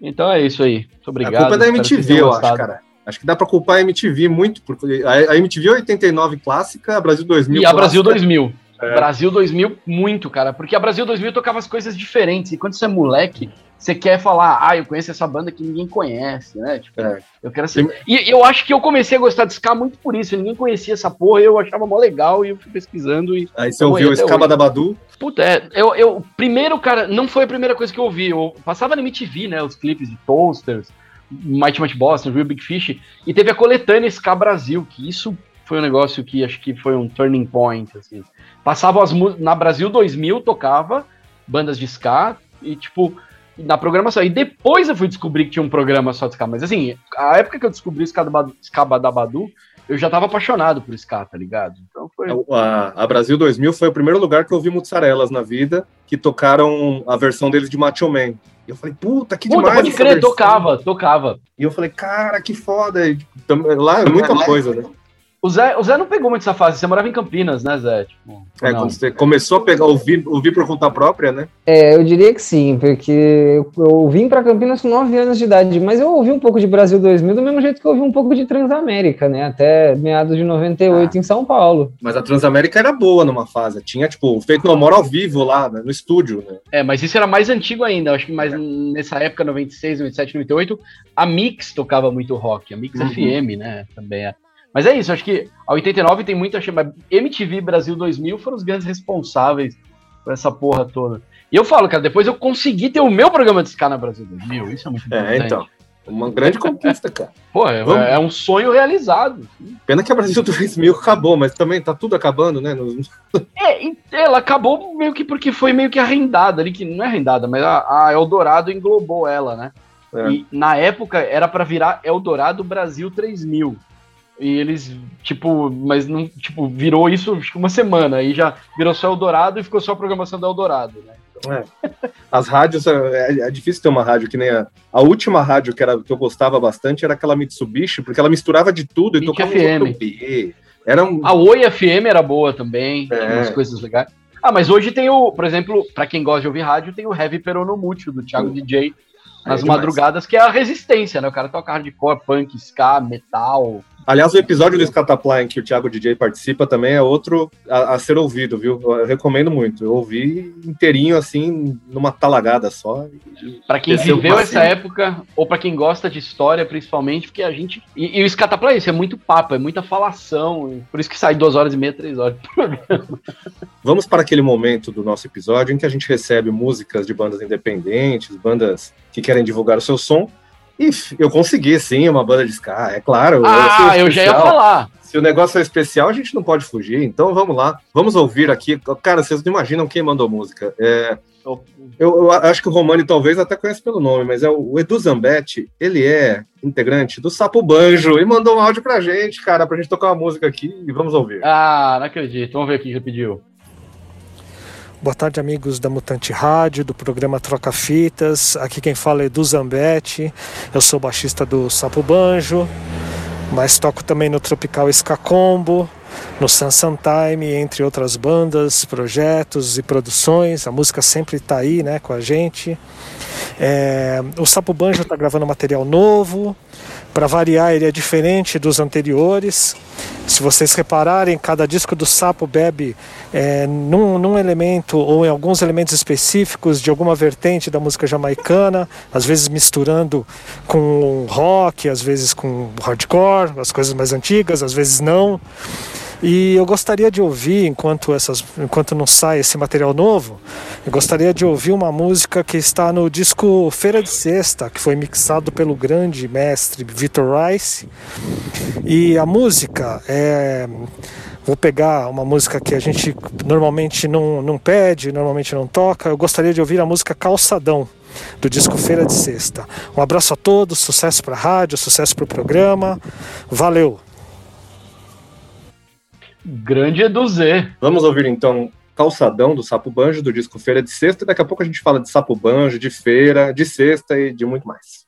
Então é isso aí. Muito obrigado.
a culpa é da MTV, eu acho, cara. Acho que dá pra culpar a MTV muito, porque a, a MTV 89 clássica, a Brasil 2000
E a Brasil
clássica.
2000.
É.
Brasil 2000, muito, cara. Porque a Brasil 2000 tocava as coisas diferentes. E quando você é moleque, você quer falar, ah, eu conheço essa banda que ninguém conhece, né? Tipo,
É.
eu quero ser. E eu acho que eu comecei a gostar de Ska muito por isso. Ninguém conhecia essa porra, eu achava mó legal e eu fui pesquisando e.
Aí você ouviu
hoje.
da Badu.
Puta, é, eu, eu. Primeiro, cara, não foi a primeira coisa que eu ouvi. Eu passava na MTV, né? Os clipes de Toasters, Mighty Mighty Boston, Real Big Fish. E teve a coletânea Ska Brasil, que isso foi um negócio que acho que foi um turning point, assim. Passava as músicas. Na Brasil 2000 tocava bandas de Ska e, tipo, na programação. E depois eu fui descobrir que tinha um programa só de Ska. Mas, assim, a época que eu descobri o Ska da Badu- Ska da Badu, eu já tava apaixonado por Ska, tá ligado? Então foi.
A, a Brasil 2000 foi o primeiro lugar que eu vi Mozzarelas na vida, que tocaram a versão deles de Macho Man. E eu falei, puta, que
Puta,
demais.
pode crer,
versão.
tocava, tocava.
E eu falei, cara, que foda. E, tipo, lá é muita coisa, né?
O Zé, o Zé não pegou muito essa fase, você morava em Campinas, né, Zé? Tipo,
É,
não.
quando você começou a pegar, ouvir, ouvir por conta própria, né?
É, eu diria que sim, porque eu, eu vim pra Campinas com 9 anos de idade, mas eu ouvi um pouco de Brasil 2000 do mesmo jeito que eu ouvi um pouco de Transamérica, né? Até meados de 98 em São Paulo.
Mas a Transamérica era boa numa fase. Tinha, tipo, feito no amor ao vivo lá, né, no estúdio, né?
É, mas isso era mais antigo ainda, eu acho que mais nessa época, 96, 97, 98, a Mix tocava muito rock, a Mix
Uhum.
FM, né, também é. Mas é isso, acho que a 89 tem muita chama. MTV Brasil 2000 foram os grandes responsáveis por essa porra toda. E eu falo, cara, depois eu consegui ter o meu programa de Ska na Brasil 2000, isso é muito
É,
importante.
então. Uma grande conquista, cara.
Pô, é,
Vamos.
é um sonho realizado.
Pena que a Brasil 2000 acabou, mas também tá tudo acabando, né? Nos-
É, ela acabou meio que porque foi meio que arrendada ali, que não é arrendada, mas a, a Eldorado englobou ela, né?
É.
E na época era pra virar Eldorado Brasil 3000. E eles, tipo, mas não, tipo, virou isso uma semana, aí já virou só Eldorado e ficou só a programação do Eldorado, né?
As rádios, é, é difícil ter uma rádio que nem a, a última rádio que, era, que eu gostava bastante era aquela Mitsubishi, porque ela misturava de tudo e tocava
FM.
um. Era um.
A Oi FM era boa também,
É.
tinha umas coisas legais. Ah, mas hoje tem o, por exemplo, pra quem gosta de ouvir rádio, tem o Heavy Peronomútil, do Thiago DJ, nas
é
madrugadas, que é a resistência, né? O cara toca hardcore, punk, ska, metal.
Aliás, o episódio do Scataplan que o Thiago DJ participa também é outro a, a ser ouvido, viu? Eu recomendo muito. Eu ouvi inteirinho, assim, numa talagada só.
Pra quem viveu essa época, ou pra quem gosta de história, principalmente, porque a gente. E, e o Scataplan é isso, é muito papo, é muita falação. Por isso que sai duas horas e meia, três horas.
Vamos para aquele momento do nosso episódio em que a gente recebe músicas de bandas independentes, bandas que querem divulgar o seu som. E eu consegui, sim, uma banda de ska, é claro.
Ah, eu já ia falar.
Se o negócio é especial, a gente não pode fugir. Então vamos lá. Vamos ouvir aqui. Cara, vocês não imaginam quem mandou música. É, eu, eu acho que o Romani talvez até conheça pelo nome, mas é o, o Edu Zambetti. Ele é integrante do Sapo Banjo e mandou um áudio pra gente, cara, pra gente tocar uma música aqui e vamos ouvir.
Ah, não acredito. Vamos ver aqui que pediu.
Boa tarde, amigos da Mutante Rádio, do programa Troca Fitas. Aqui quem fala é Edu Zambetti. Eu sou baixista do Sapo Banjo, mas toco também no Tropical Ska Combo, no Sansan Time, entre outras bandas, projetos e produções. A música sempre está aí né, com a gente. É, o Sapo Banjo está gravando material novo. Para variar, ele é diferente dos anteriores. Se vocês repararem, cada disco do Sapo bebe é, num, num elemento ou em alguns elementos específicos de alguma vertente da música jamaicana, às vezes misturando com rock, às vezes com hardcore, as coisas mais antigas, às vezes não. E eu gostaria de ouvir, enquanto, essas, enquanto não sai esse material novo, eu gostaria de ouvir uma música que está no disco Feira de Sexta, que foi mixado pelo grande mestre Victor Rice. E a música é. Vou pegar uma música que a gente normalmente não, não pede, normalmente não toca. Eu gostaria de ouvir a música Calçadão, do disco Feira de Sexta. Um abraço a todos, sucesso para a rádio, sucesso para o programa. Valeu!
Grande Edu Z.
Vamos ouvir então Calçadão do Sapo Banjo, do disco Feira de Sexta. Daqui a pouco a gente fala de Sapo Banjo, de feira, de sexta e de muito mais.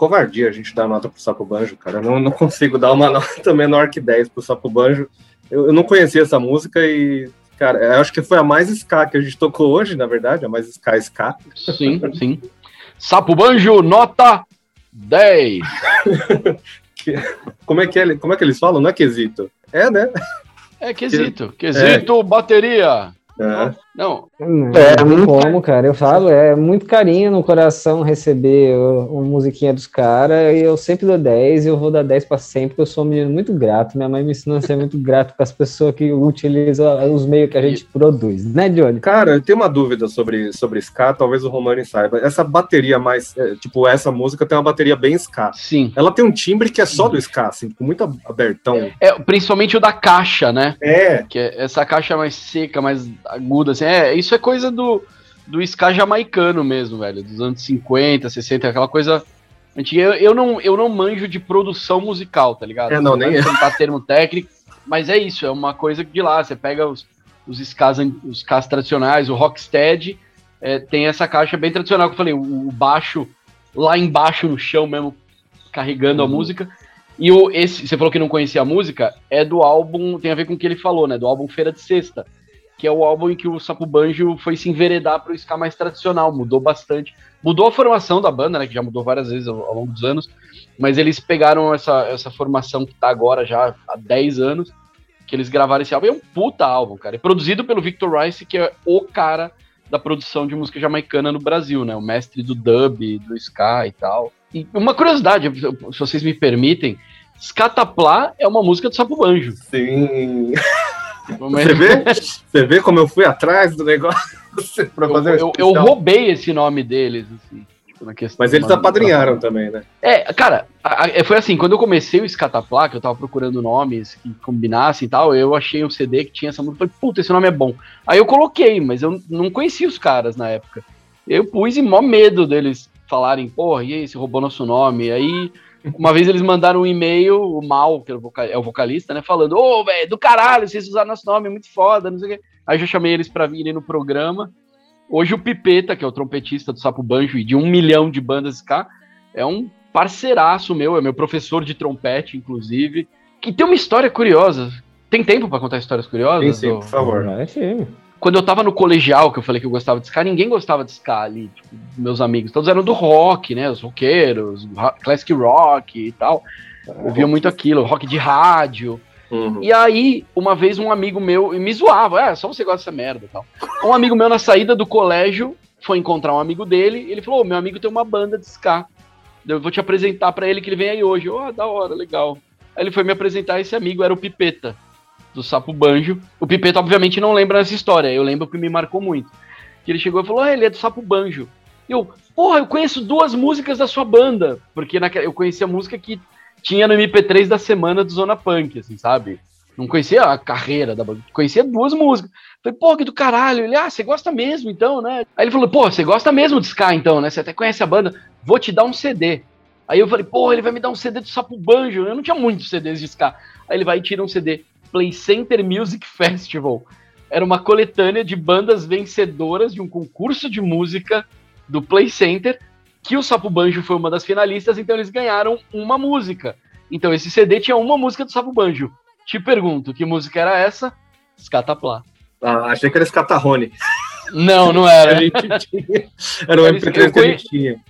Covardia a gente dar nota pro Sapo Banjo, cara. Eu não, não consigo dar uma nota menor que 10 pro Sapo Banjo. Eu, eu não conhecia essa música e, cara, eu acho que foi a mais ska que a gente tocou hoje, na verdade, a mais ska ska.
Sim, sim. Sapo Banjo, nota 10.
Como é que, é, como é que eles falam? Não é quesito. É, né?
É quesito. Quesito, bateria.
É.
Não,
Não,
É,
não
muito-
como, cara. Eu falo, é muito carinho no coração receber uma musiquinha dos caras e eu sempre dou 10 e eu vou dar 10 pra sempre, porque eu sou um menino muito grato. Minha mãe me ensinou a ser muito grato com as pessoas que utilizam os meios que a gente produz, né, Johnny?
Cara, eu tenho uma dúvida sobre, sobre ska, talvez o Romani saiba. Essa bateria mais, é, tipo, essa música tem uma bateria bem ska.
sim.
Ela tem um timbre que é só do ska, assim, com muito abertão.
É, principalmente o da caixa, né?
É,
Que é essa caixa mais seca, mais aguda, assim. É, isso é coisa do, do ska jamaicano mesmo, velho. Dos anos 50, 60, aquela coisa antiga. Eu, eu, não, eu não manjo de produção musical, tá ligado?
É, não, nem eu.
Não tá termo técnico, mas é isso, é uma coisa de lá. Você pega os, os skas, os skas tradicionais, o rocksteady, é, tem essa caixa bem tradicional que eu falei, o, baixo lá embaixo no chão mesmo, carregando a
Uhum.
música. E o, esse, você falou que não conhecia a música, é do álbum, tem a ver com o que ele falou, né? Do álbum Feira de Sexta, que é o álbum em que o Sapo Banjo foi se enveredar para o ska mais tradicional, mudou bastante. Mudou a formação da banda, né? Que já mudou várias vezes ao, ao longo dos anos, mas eles pegaram essa, essa formação que tá agora já há 10 anos, que eles gravaram esse álbum. É um puta álbum, cara. É produzido pelo Victor Rice, que é o cara da produção de música jamaicana no Brasil, né? O mestre do dub, do ska e tal. E uma curiosidade, se vocês me permitem, Scataplá é uma música do Sapo Banjo.
sim. Você vê? Você vê como eu fui atrás do negócio
Eu,
fazer
eu, eu
especial?
roubei esse nome deles, assim, tipo, na questão.
Mas eles
uma-
apadrinharam também, né?
É, cara, a- foi assim, quando eu comecei o Scataplá, que eu tava procurando nomes que combinassem e tal, eu achei um CD que tinha essa música, falei, puta, esse nome é bom. Aí eu coloquei, mas eu não conhecia os caras na época. Eu pus em mó medo deles falarem, porra, e aí, você roubou nosso nome? Aí, uma vez eles mandaram um e-mail, o Mal, que é o, é vocalista, né, falando, ô, velho, do caralho, vocês usaram nosso nome, é muito foda, não sei o quê. Aí eu já chamei eles pra virem no programa. Hoje o Pipeta, que é o trompetista do Sapo Banjo e de um milhão de bandas ska, é um parceiraço meu, é meu professor de trompete, inclusive, que tem uma história curiosa. Tem tempo pra contar histórias curiosas?
Sim, sim,
Ô?
por favor.
Vai, sim.
Quando eu tava no colegial, que eu falei que eu gostava de ska, ninguém gostava de ska ali, tipo, meus amigos. Todos eram do rock, né? Os roqueiros, ro- classic rock e tal. Eu via muito aquilo, rock de rádio.
Uhum.
E aí, uma vez um amigo meu me zoava, é, só você gosta dessa merda e tal. Um amigo meu na saída do colégio foi encontrar um amigo dele, e ele falou: "Ô, meu amigo tem uma banda de ska. Eu vou te apresentar pra ele que ele vem aí hoje. Oh, da hora, legal. Aí ele foi me apresentar, esse amigo era o Pipeta, do Sapo Banjo. O Pipeta, obviamente, não lembra dessa história, eu lembro que me marcou muito. Que ele chegou e falou: ah, ele é do Sapo Banjo. Eu, porra, eu conheço duas músicas da sua banda, porque naquela, eu conhecia a música que tinha no MP3 da semana do Zona Punk, assim, sabe? Não conhecia a carreira da banda, conhecia duas músicas. Falei, pô, que do caralho. Ele, ah, você gosta mesmo, então, né? Aí ele falou, pô, você gosta mesmo de Ska, então, né? Você até conhece a banda, vou te dar um CD. Aí eu falei, pô, ele vai me dar um CD do Sapo Banjo. Eu não tinha muitos CDs de Ska. Aí ele vai e tira um CD, Play Center Music Festival. Era uma coletânea de bandas vencedoras de um concurso de música do Play Center, que o Sapo Banjo foi uma das finalistas, então eles ganharam uma música. Então esse CD tinha uma música do Sapo Banjo. Te pergunto, que música era essa? Scataplá.
Ah, achei que era Scatarrone.
Não, não
A
era.
gente tinha. Era o
Era
MP3
isso,
que a
eu
gente tinha.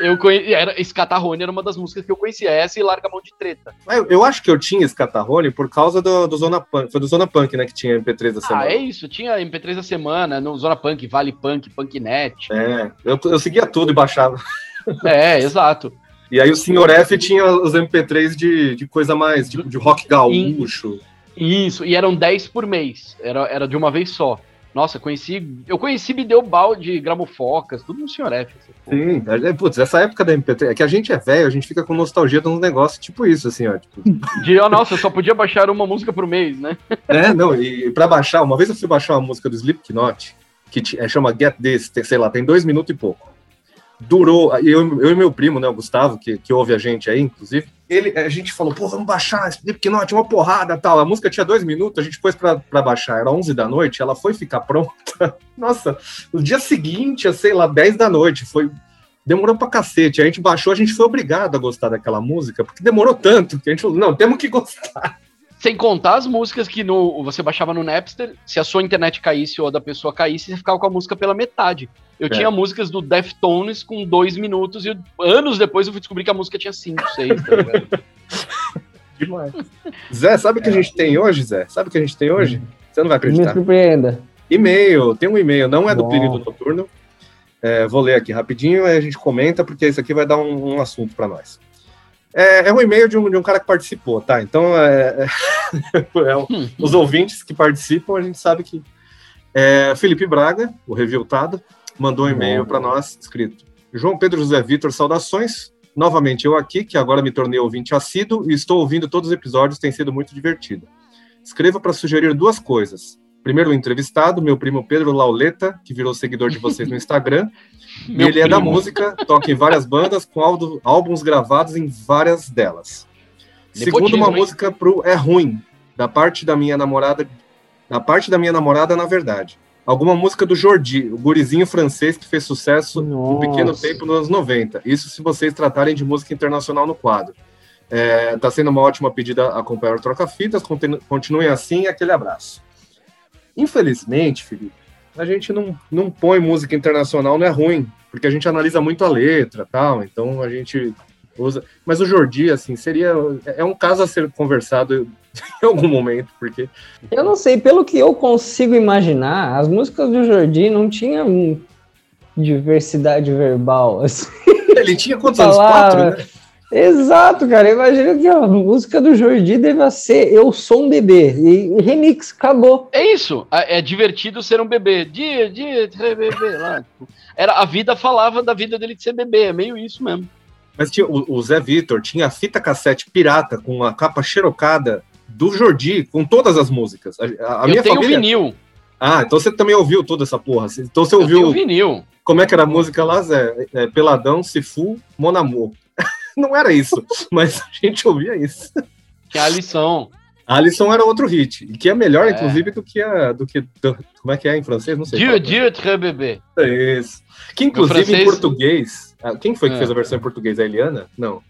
Eu conhe... era Scatarrone era uma das músicas que eu conhecia, essa e Larga a Mão de Treta.
Ah, Eu, eu acho que eu tinha Scatarrone por causa do, do Zona Punk. Foi do Zona Punk, né, que tinha MP3 da semana.
Ah, é isso, tinha MP3 da semana, no Zona Punk, Vale Punk, Punknet.
É, eu, eu seguia tudo e baixava.
É, exato.
E aí o Sr. F tinha os MP3 de, de coisa mais, tipo, de rock gaúcho.
Isso, e eram 10 por mês, era, era de uma vez só. Nossa, conheci. Eu conheci Bideu Balde, Gramofocas, tudo no Sr. F.
Sim, é, putz, essa época da MP3, é que a gente é velho, a gente fica com nostalgia de uns negócios tipo isso, assim, ó. Tipo,
De, oh, nossa, eu só podia baixar uma música por mês, né?
é, não, e pra baixar, uma vez eu fui baixar uma música do Slipknot, que é, chama Get This, sei lá, tem dois minutos e pouco. Durou, eu, eu e meu primo, né, o Gustavo, que, que ouve a gente aí, inclusive, ele, a gente falou, pô, vamos baixar Slipknot, uma porrada tal. A música tinha dois minutos, a gente pôs pra, pra baixar, era 11 da noite, ela foi ficar pronta. Nossa, no dia seguinte, sei lá, 10 da noite, foi demorou pra cacete. A gente baixou, a gente foi obrigado a gostar daquela música, porque demorou tanto que a gente falou, não, temos que gostar.
Sem contar as músicas que no, você baixava no Napster, se a sua internet caísse ou a da pessoa caísse, você ficava com a música pela metade. Eu
É.
tinha músicas do Deftones com dois minutos e eu- anos depois eu fui descobrir que a música tinha cinco, seis. Tá ligado?
Demais. Zé, sabe o que a gente tem hoje, Zé? Sabe o que a gente tem hoje? Você não vai
Me
acreditar.
surpreenda.
E-mail, tem um e-mail, não é do
Bom.
período noturno. É, vou ler aqui rapidinho, aí a gente comenta, porque isso aqui vai dar um, um assunto para nós. É, é um e-mail de um, de um cara que participou, tá? Então, é, é um- os ouvintes que participam, a gente sabe que. É, Felipe Braga, o reviltado, mandou um e-mail para nós, escrito: João Pedro José Vitor, saudações. Novamente eu aqui, que agora me tornei ouvinte assíduo e estou ouvindo todos os episódios, tem sido muito divertido. Escreva para sugerir duas coisas. Primeiro, entrevistado, meu primo Pedro Lauleta, que virou seguidor de vocês no Instagram. Ele é da
primo.
música, toca em várias bandas, com álbuns gravados em várias delas. Segundo, uma
hein?
música pro É Ruim, da parte da minha namorada, da parte da minha namorada, na verdade. Alguma música do Jordi, o gurizinho francês que fez sucesso um pequeno
Nossa.
tempo nos anos 90. Isso se vocês tratarem de música internacional no quadro. É, tá sendo uma ótima pedida acompanhar o Troca Fitas. continu- Continuem assim, aquele abraço. Infelizmente, Felipe, a gente não, não põe música internacional, não é ruim, porque a gente analisa muito a letra tal, então a gente usa. Mas o Jordi, assim, seria. É um caso a ser conversado em algum momento, porque
Eu não sei, pelo que eu consigo imaginar, as músicas do Jordi não tinham diversidade verbal. assim.
ele tinha quantos anos? Quatro, né?
Exato, cara. Eu imagino que a música do Jordi deva ser Eu Sou um Bebê. E remix, acabou.
É isso, é divertido ser um bebê. Dia, dia, bebê. Lá. tipo, Era, a vida falava da vida dele de ser bebê, é meio isso mesmo.
Mas tinha, o, o Zé Vitor tinha a fita cassete pirata com a capa xerocada do Jordi, com todas as músicas. A, a- a
eu
minha
tenho
família.
vinil.
Ah, então você também ouviu toda essa porra. Então você
Eu tenho
ouviu
vinil.
como é que era a música lá, Zé? É, Peladão, Sifu, Mon Amour. Não era isso, mas a gente ouvia isso.
Que é a lição.
A Alisson era outro hit, e que é melhor,
É.
inclusive, do que a. Do que, do- como é que é em francês? Não sei.
Dia,
falar.
dia, tre bebê.
É Isso. Que inclusive
francês-
em português. ah, Quem foi que
É.
fez a versão em português? A Eliana? Não.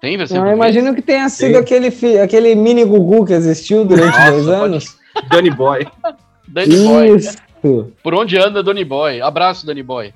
Tem versão
Eu
em português?
imagino que tenha sido
Sim.
aquele, fi- aquele mini Gugu que existiu durante
Nossa,
dois
pode-
anos.
Danny Boy.
Danny Boy.
Isso.
Por onde anda Danny Boy? Abraço, Danny Boy.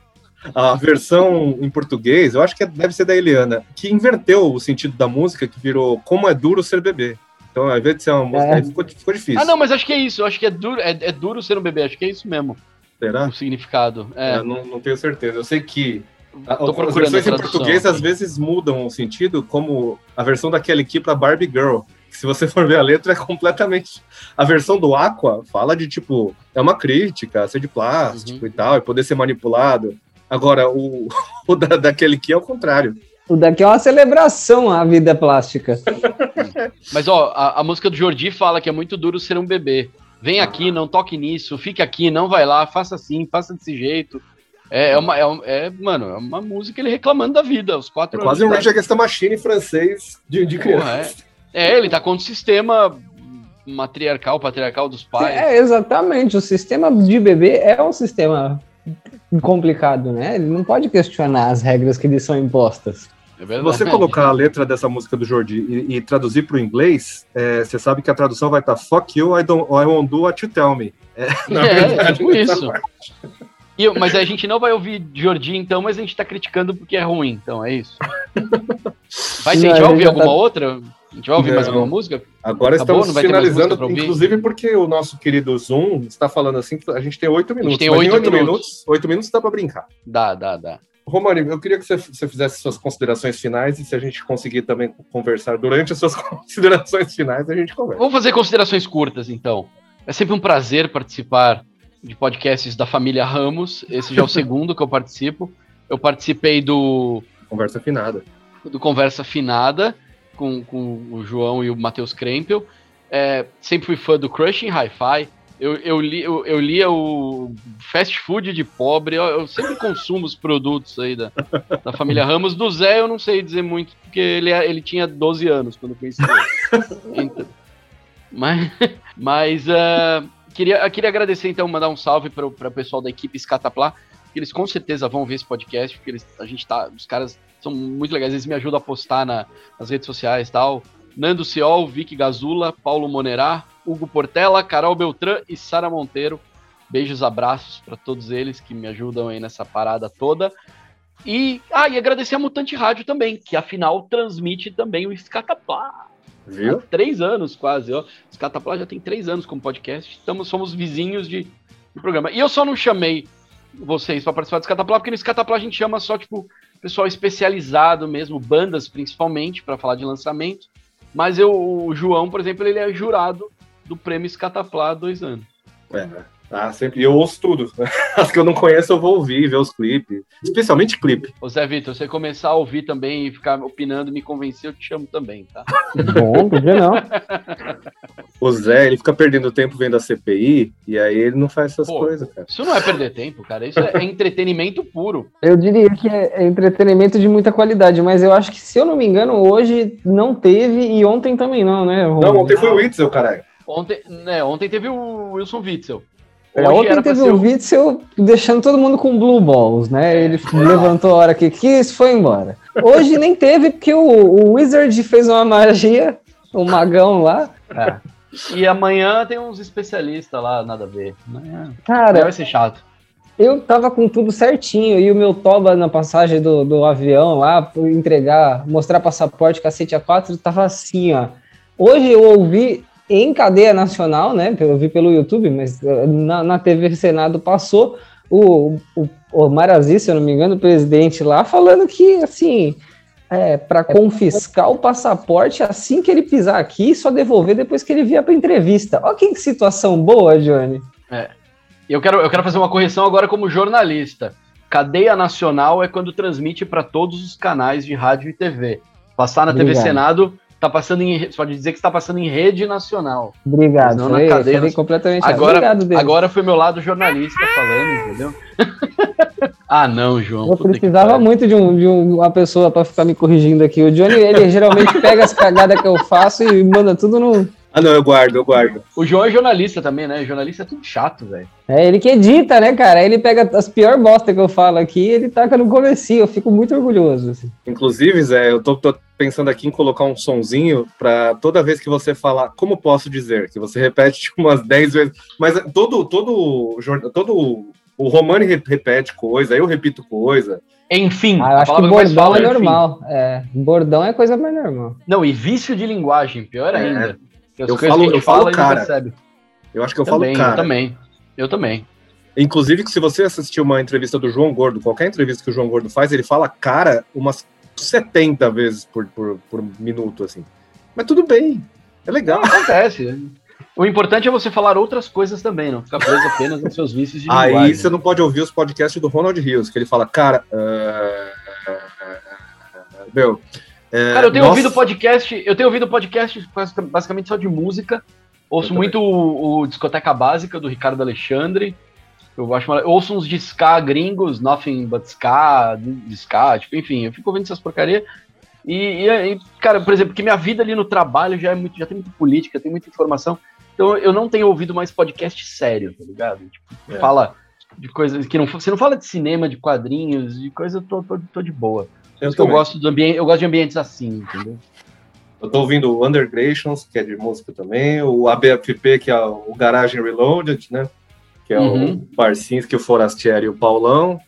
A versão em português, eu acho que é- deve ser da Eliana, que inverteu o sentido da música, que virou Como é Duro Ser Bebê. Então, ao invés de ser uma música,
É.
ficou, ficou difícil.
Ah, não, mas acho que é isso. Acho que é duro, é, é duro ser um bebê. Acho que é isso mesmo.
Será?
O significado. É.
Eu não, não tenho certeza. Eu sei que
Tô
as versões em português às vezes mudam o sentido, como a versão da Kelly Key para Barbie Girl. que Se você for ver a letra, é completamente. A versão do Aqua fala de tipo, é uma crítica, ser de plástico
Uhum.
e tal, e poder ser manipulado. Agora, o, o da, da Kelly Key é o contrário.
O daqui é uma celebração à vida plástica.
Mas, ó, a, a música do Jordi fala que é muito duro ser um bebê. Vem aqui, não toque nisso, fique aqui, não vai lá, faça assim, faça desse jeito. É, é uma, é, é, mano, é uma música ele reclamando da vida, os
É
quatro
quase um. Rage Against the Machine francês de, de criança.
É, ele tá contra o sistema matriarcal, patriarcal dos pais.
É, exatamente. O sistema de bebê é um sistema complicado, né? Ele não pode questionar as regras que lhe são impostas.
É
você colocar a letra dessa música do Jordi e, e traduzir para o inglês, é, você sabe que a tradução vai estar Fuck you, I, don't, I won't do what you tell me. É, na
É,
verdade,
tipo isso. E eu- mas a gente não vai ouvir Jordi, então, mas a gente tá criticando porque é ruim, então, é isso. Vai ter, a gente
Não,
vai ouvir alguma
tá-
outra? A gente vai ouvir mais
Não.
alguma música?
Agora
Acabou?
estamos
mais
finalizando, inclusive porque o nosso querido Zoom está falando assim que a gente tem oito minutos.
tem oito minutos.
minutos, oito minutos dá para brincar.
Dá, dá, dá.
Romani, eu queria que você, você fizesse suas considerações finais e se a gente conseguir também conversar durante as suas considerações finais, a gente conversa.
Vamos fazer considerações curtas, então. É sempre um prazer participar de podcasts da família Ramos. Esse já é o segundo que eu participo. Eu participei do,
Conversa afinada.
do Conversa Finada com, com o João e o Matheus Krempel. É, sempre fui fã do Crushing Hi-Fi. Eu, eu, li, eu, eu lia o fast food de pobre. Eu, eu sempre consumo os produtos aí da, da família Ramos. Do Zé eu não sei dizer muito, porque ele, é- ele tinha 12 anos quando eu conheci ele. Então, mas mas ah, queria, queria agradecer, então, mandar um salve para o pessoal da equipe Scataplá, porque eles com certeza vão ver esse podcast, porque eles, a gente tá. Os caras são muito legais, eles me ajudam a postar na- nas redes sociais e tal. Nando Ciol, Vicky Gazula, Paulo Monerá, Hugo Portela, Carol Beltrán e Sara Monteiro. Beijos, abraços para todos eles que me ajudam aí nessa parada toda. E, ah, e agradecer a Mutante Rádio também, que afinal transmite também o Escataplá.
Viu?
Há três anos quase, ó. Escataplá já tem três anos como podcast. Estamos, somos vizinhos de, de programa. E eu só não chamei vocês para participar do Escataplá, porque no Escataplá a gente chama só, tipo, pessoal especializado mesmo, bandas principalmente, para falar de lançamento. Mas eu, o João, por exemplo, ele é jurado do prêmio Escataplá há dois anos.
É. Ah, sempre. E eu ouço tudo. As que eu não conheço, eu vou ouvir, ver os clipes. Especialmente clipe.
Ô Zé Vitor, se você começar a ouvir também e ficar opinando, me convencer, eu te chamo também, tá?
Bom, podia não.
O Zé, ele fica perdendo tempo vendo a CPI e aí ele não faz essas
Pô.
coisas, cara.
Isso não é perder tempo, cara. Isso é entretenimento puro.
Eu diria que é é entretenimento de muita qualidade, mas eu acho que, se eu não me engano, hoje não teve e ontem também não, né? Rô?
Não, ontem foi o Witzel, caralho.
Ontem, né, ontem teve o Wilson Witzel.
É,
Hoje
ontem teve
ser
o Witzel deixando todo mundo com blue balls, né? Ele levantou a hora que quis e foi embora. Hoje nem teve, porque o, o Wizard fez uma magia, o magão lá.
E amanhã tem uns especialistas lá, nada a ver. Amanhã, amanhã
Cara,
vai ser chato.
eu tava com tudo certinho e o meu toba na passagem do, do avião lá, entregar, mostrar passaporte, cacete a quatro, tava assim, ó. Hoje eu ouvi em cadeia nacional, né? Eu vi pelo YouTube, mas eh, na, na TV Senado passou o, o, se eu não me engano, o presidente lá, falando que, assim, é, para confiscar o passaporte assim que ele pisar aqui, só devolver depois que ele vier para entrevista. Olha que situação boa, Johnny.
E eu quero, eu quero fazer uma correção agora como jornalista. Cadeia nacional é quando transmite para todos os canais de rádio e TV. Passar na TV
Obrigado.
Senado, tá passando em. Você pode dizer que está passando em rede nacional.
Obrigado.
Não, na cadeia
completamente
Agora,
Obrigado,
agora foi meu lado jornalista falando, entendeu? ah, não, João.
Eu precisava muito de, um, de um- uma pessoa para ficar me corrigindo aqui. O Johnny, ele geralmente pega as cagadas que eu faço e manda tudo no.
Ah, não, eu guardo, eu guardo.
O João é jornalista também, né? Jornalista é tudo chato, velho.
É ele que edita, né, cara? Ele pega as piores bosta que eu falo aqui e ele taca no comecinho. Eu fico muito orgulhoso. assim.
Inclusive, Zé, eu tô, tô pensando aqui em colocar um sonzinho pra toda vez que você falar, como posso dizer? Que você repete tipo, umas 10 vezes. Mas todo, todo, todo o Romani re- repete coisa, eu repito coisa.
Enfim,
Ah, eu acho que bordão é
enfim.
normal. É, bordão é coisa mais normal.
Não, e vício de linguagem, pior
É.
ainda.
Eu falo- eu falo cara.
percebe.
Eu acho que eu
também,
falo cara.
eu também. Eu também.
Inclusive, que se você assistir uma entrevista do João Gordo, qualquer entrevista que o João Gordo faz, ele fala cara umas 70 vezes por, por, por minuto, assim. Mas tudo bem, é legal.
Acontece. O importante é você falar outras coisas também, não ficar preso apenas nos seus vícios de
Aí
linguagem.
você não pode ouvir os podcasts do Ronald Rios, que ele fala, cara. ah, meu. é,
Cara, eu tenho
nossa,
ouvido podcast, eu tenho ouvido podcast basic- basicamente só de música. Ouço muito o, o Discoteca Básica do Ricardo Alexandre. Eu acho mara- ouço uns de ska gringos, Nothing But Ska, ska, tipo, enfim, eu fico ouvindo essas porcaria. E, e cara, por exemplo, que minha vida ali no trabalho já é muito, já tem muita política, tem muita informação. Então eu não tenho ouvido mais podcast sério, tá ligado? Tipo,
É.
fala de coisas que não. Você não fala de cinema, de quadrinhos, de coisa, eu tô, tô, tô de boa.
eu,
eu gosto do ambiente, eu gosto de ambientes assim, entendeu?
Eu tô ouvindo o Undergrations, que é de música também, o ABFP, que é o Garagem Reloaded, né? Que é
Uhum.
o Barcinski, o Forastieri e o Paulão.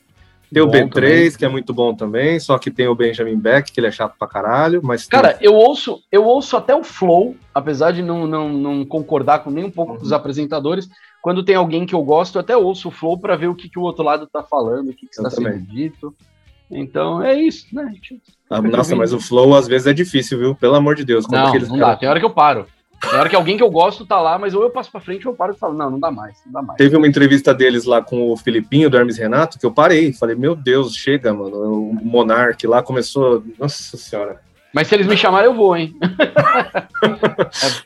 Tem o
Bom
B3,
também.
que é muito bom também, só que tem o Benjamin Beck, que ele é chato pra caralho, mas tem-
Cara, eu ouço, eu ouço até o flow, apesar de não, não, não concordar com nem um pouco com
Uhum.
os apresentadores. Quando tem alguém que eu gosto, eu até ouço o flow pra ver o que, que o outro lado tá falando, o que, que está sendo dito. Então é isso, né?
Ah, nossa, mas o Flow às vezes é difícil, viu? Pelo amor de Deus. Quando
Não, não dá. Tem hora que eu paro. Tem hora que alguém que eu gosto tá lá, mas ou eu passo pra frente ou eu paro e falo, não, não dá mais, não dá mais.
Teve uma entrevista deles lá com o Filipinho, do Hermes Renato, que eu parei. Falei, meu Deus, chega, mano. O Monark lá começou. Nossa senhora.
Mas se eles me chamarem, eu vou, hein?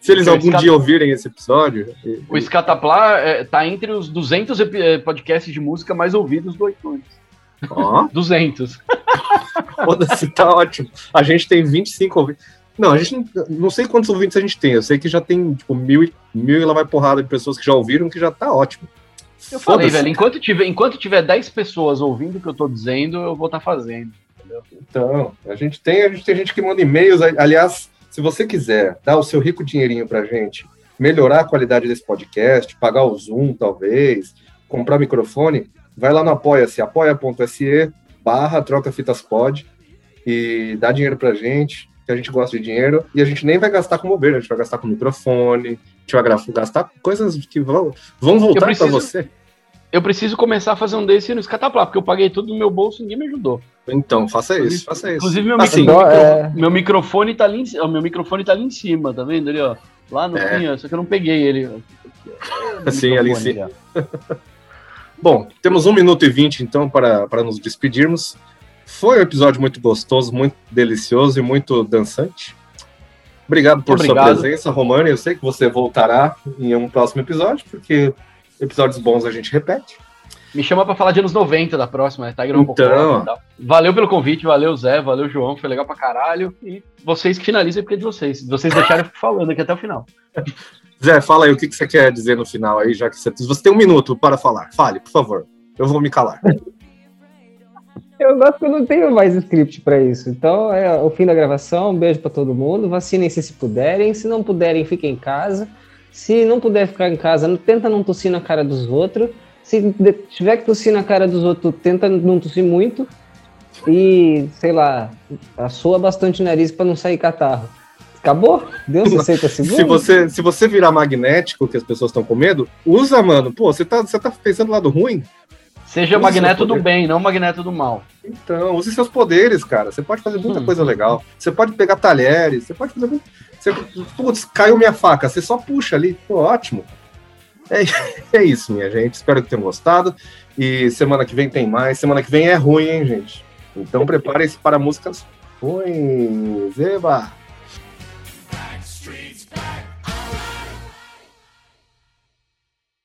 Se eles algum
Escata-
dia ouvirem esse episódio.
O Escataplá é, tá entre os 200 epi- eh, podcasts de música mais ouvidos do iTunes.
Ó,
200.
foda-se, tá ótimo. A gente tem 25 ouvintes. Não, a gente não, não sei quantos ouvintes a gente tem. Eu sei que já tem, tipo, mil, e- mil e lá vai porrada de pessoas que já ouviram, que já tá ótimo.
Eu falei, velho, enquanto tiver, enquanto tiver 10 pessoas ouvindo o que eu tô dizendo, eu vou estar fazendo.
Então, a gente tem, a gente tem gente que manda e-mails. Aliás, se você quiser dar o seu rico dinheirinho pra gente, melhorar a qualidade desse podcast, pagar o Zoom, talvez, comprar microfone, vai lá no apoia-se, apoia.se barra troca fitas pod e dá dinheiro pra gente, que a gente gosta de dinheiro, e a gente nem vai gastar com bobeira, a gente vai gastar com microfone, a gente vai gastar com coisas que vão, vão voltar pra
preciso-
você.
Eu preciso começar a fazer um desse no Escataplá, porque eu paguei tudo no meu bolso e ninguém me ajudou.
Então, faça isso, faça isso.
Inclusive, meu,
Assim,
micro-
é.
meu microfone tá ali em, ci- ó, meu microfone tá ali em cima, tá vendo ali, ó? Lá no
É.
fim, ó, só que eu não peguei ele. ó.
Assim, ali em cima. Bom, temos um minuto e vinte, então, para, para nos despedirmos. Foi um episódio muito gostoso, muito delicioso e muito dançante. Obrigado por
Obrigado.
sua presença, Romani. Eu sei que você voltará em um próximo episódio, porque episódios bons a gente repete.
Me chama pra falar de anos 90 da próxima, né? Tiger Rock
Então.
tal. Valeu pelo convite, valeu Zé, valeu João, foi legal pra caralho. E vocês que finalizem porque é de vocês. Vocês deixarem, eu falando aqui até o final.
Zé, fala aí o que, que você quer dizer no final aí, já que você, você tem um minuto para falar. Fale, por favor. Eu vou me calar.
Eu gosto que eu não tenho mais script pra isso. Então é o fim da gravação. Um beijo pra todo mundo. Vacinem-se se puderem. Se não puderem, fiquem em casa. Se não puder ficar em casa, não- tenta não tossir na cara dos outros. Se tiver que tossir na cara dos outros, tenta não tossir muito. E, sei lá, assua bastante o nariz pra não sair catarro. Acabou? Deu 60 segundos?
Se você, se você virar magnético, que as pessoas estão com medo, usa, mano. Pô, você tá, você tá pensando do lado ruim?
Seja
use
magneto do bem, não magneto do mal.
Então, use seus poderes, cara. Você pode fazer muita
hum.
coisa legal. Você pode pegar talheres, você pode fazer muito. Você, putz, caiu minha faca. Você só puxa ali. Pô, ótimo. É, é isso, minha gente. Espero que tenham gostado. E semana que vem tem mais. Semana que vem é ruim, hein, gente? Então preparem-se para músicas ruins. Eba! Back streets, back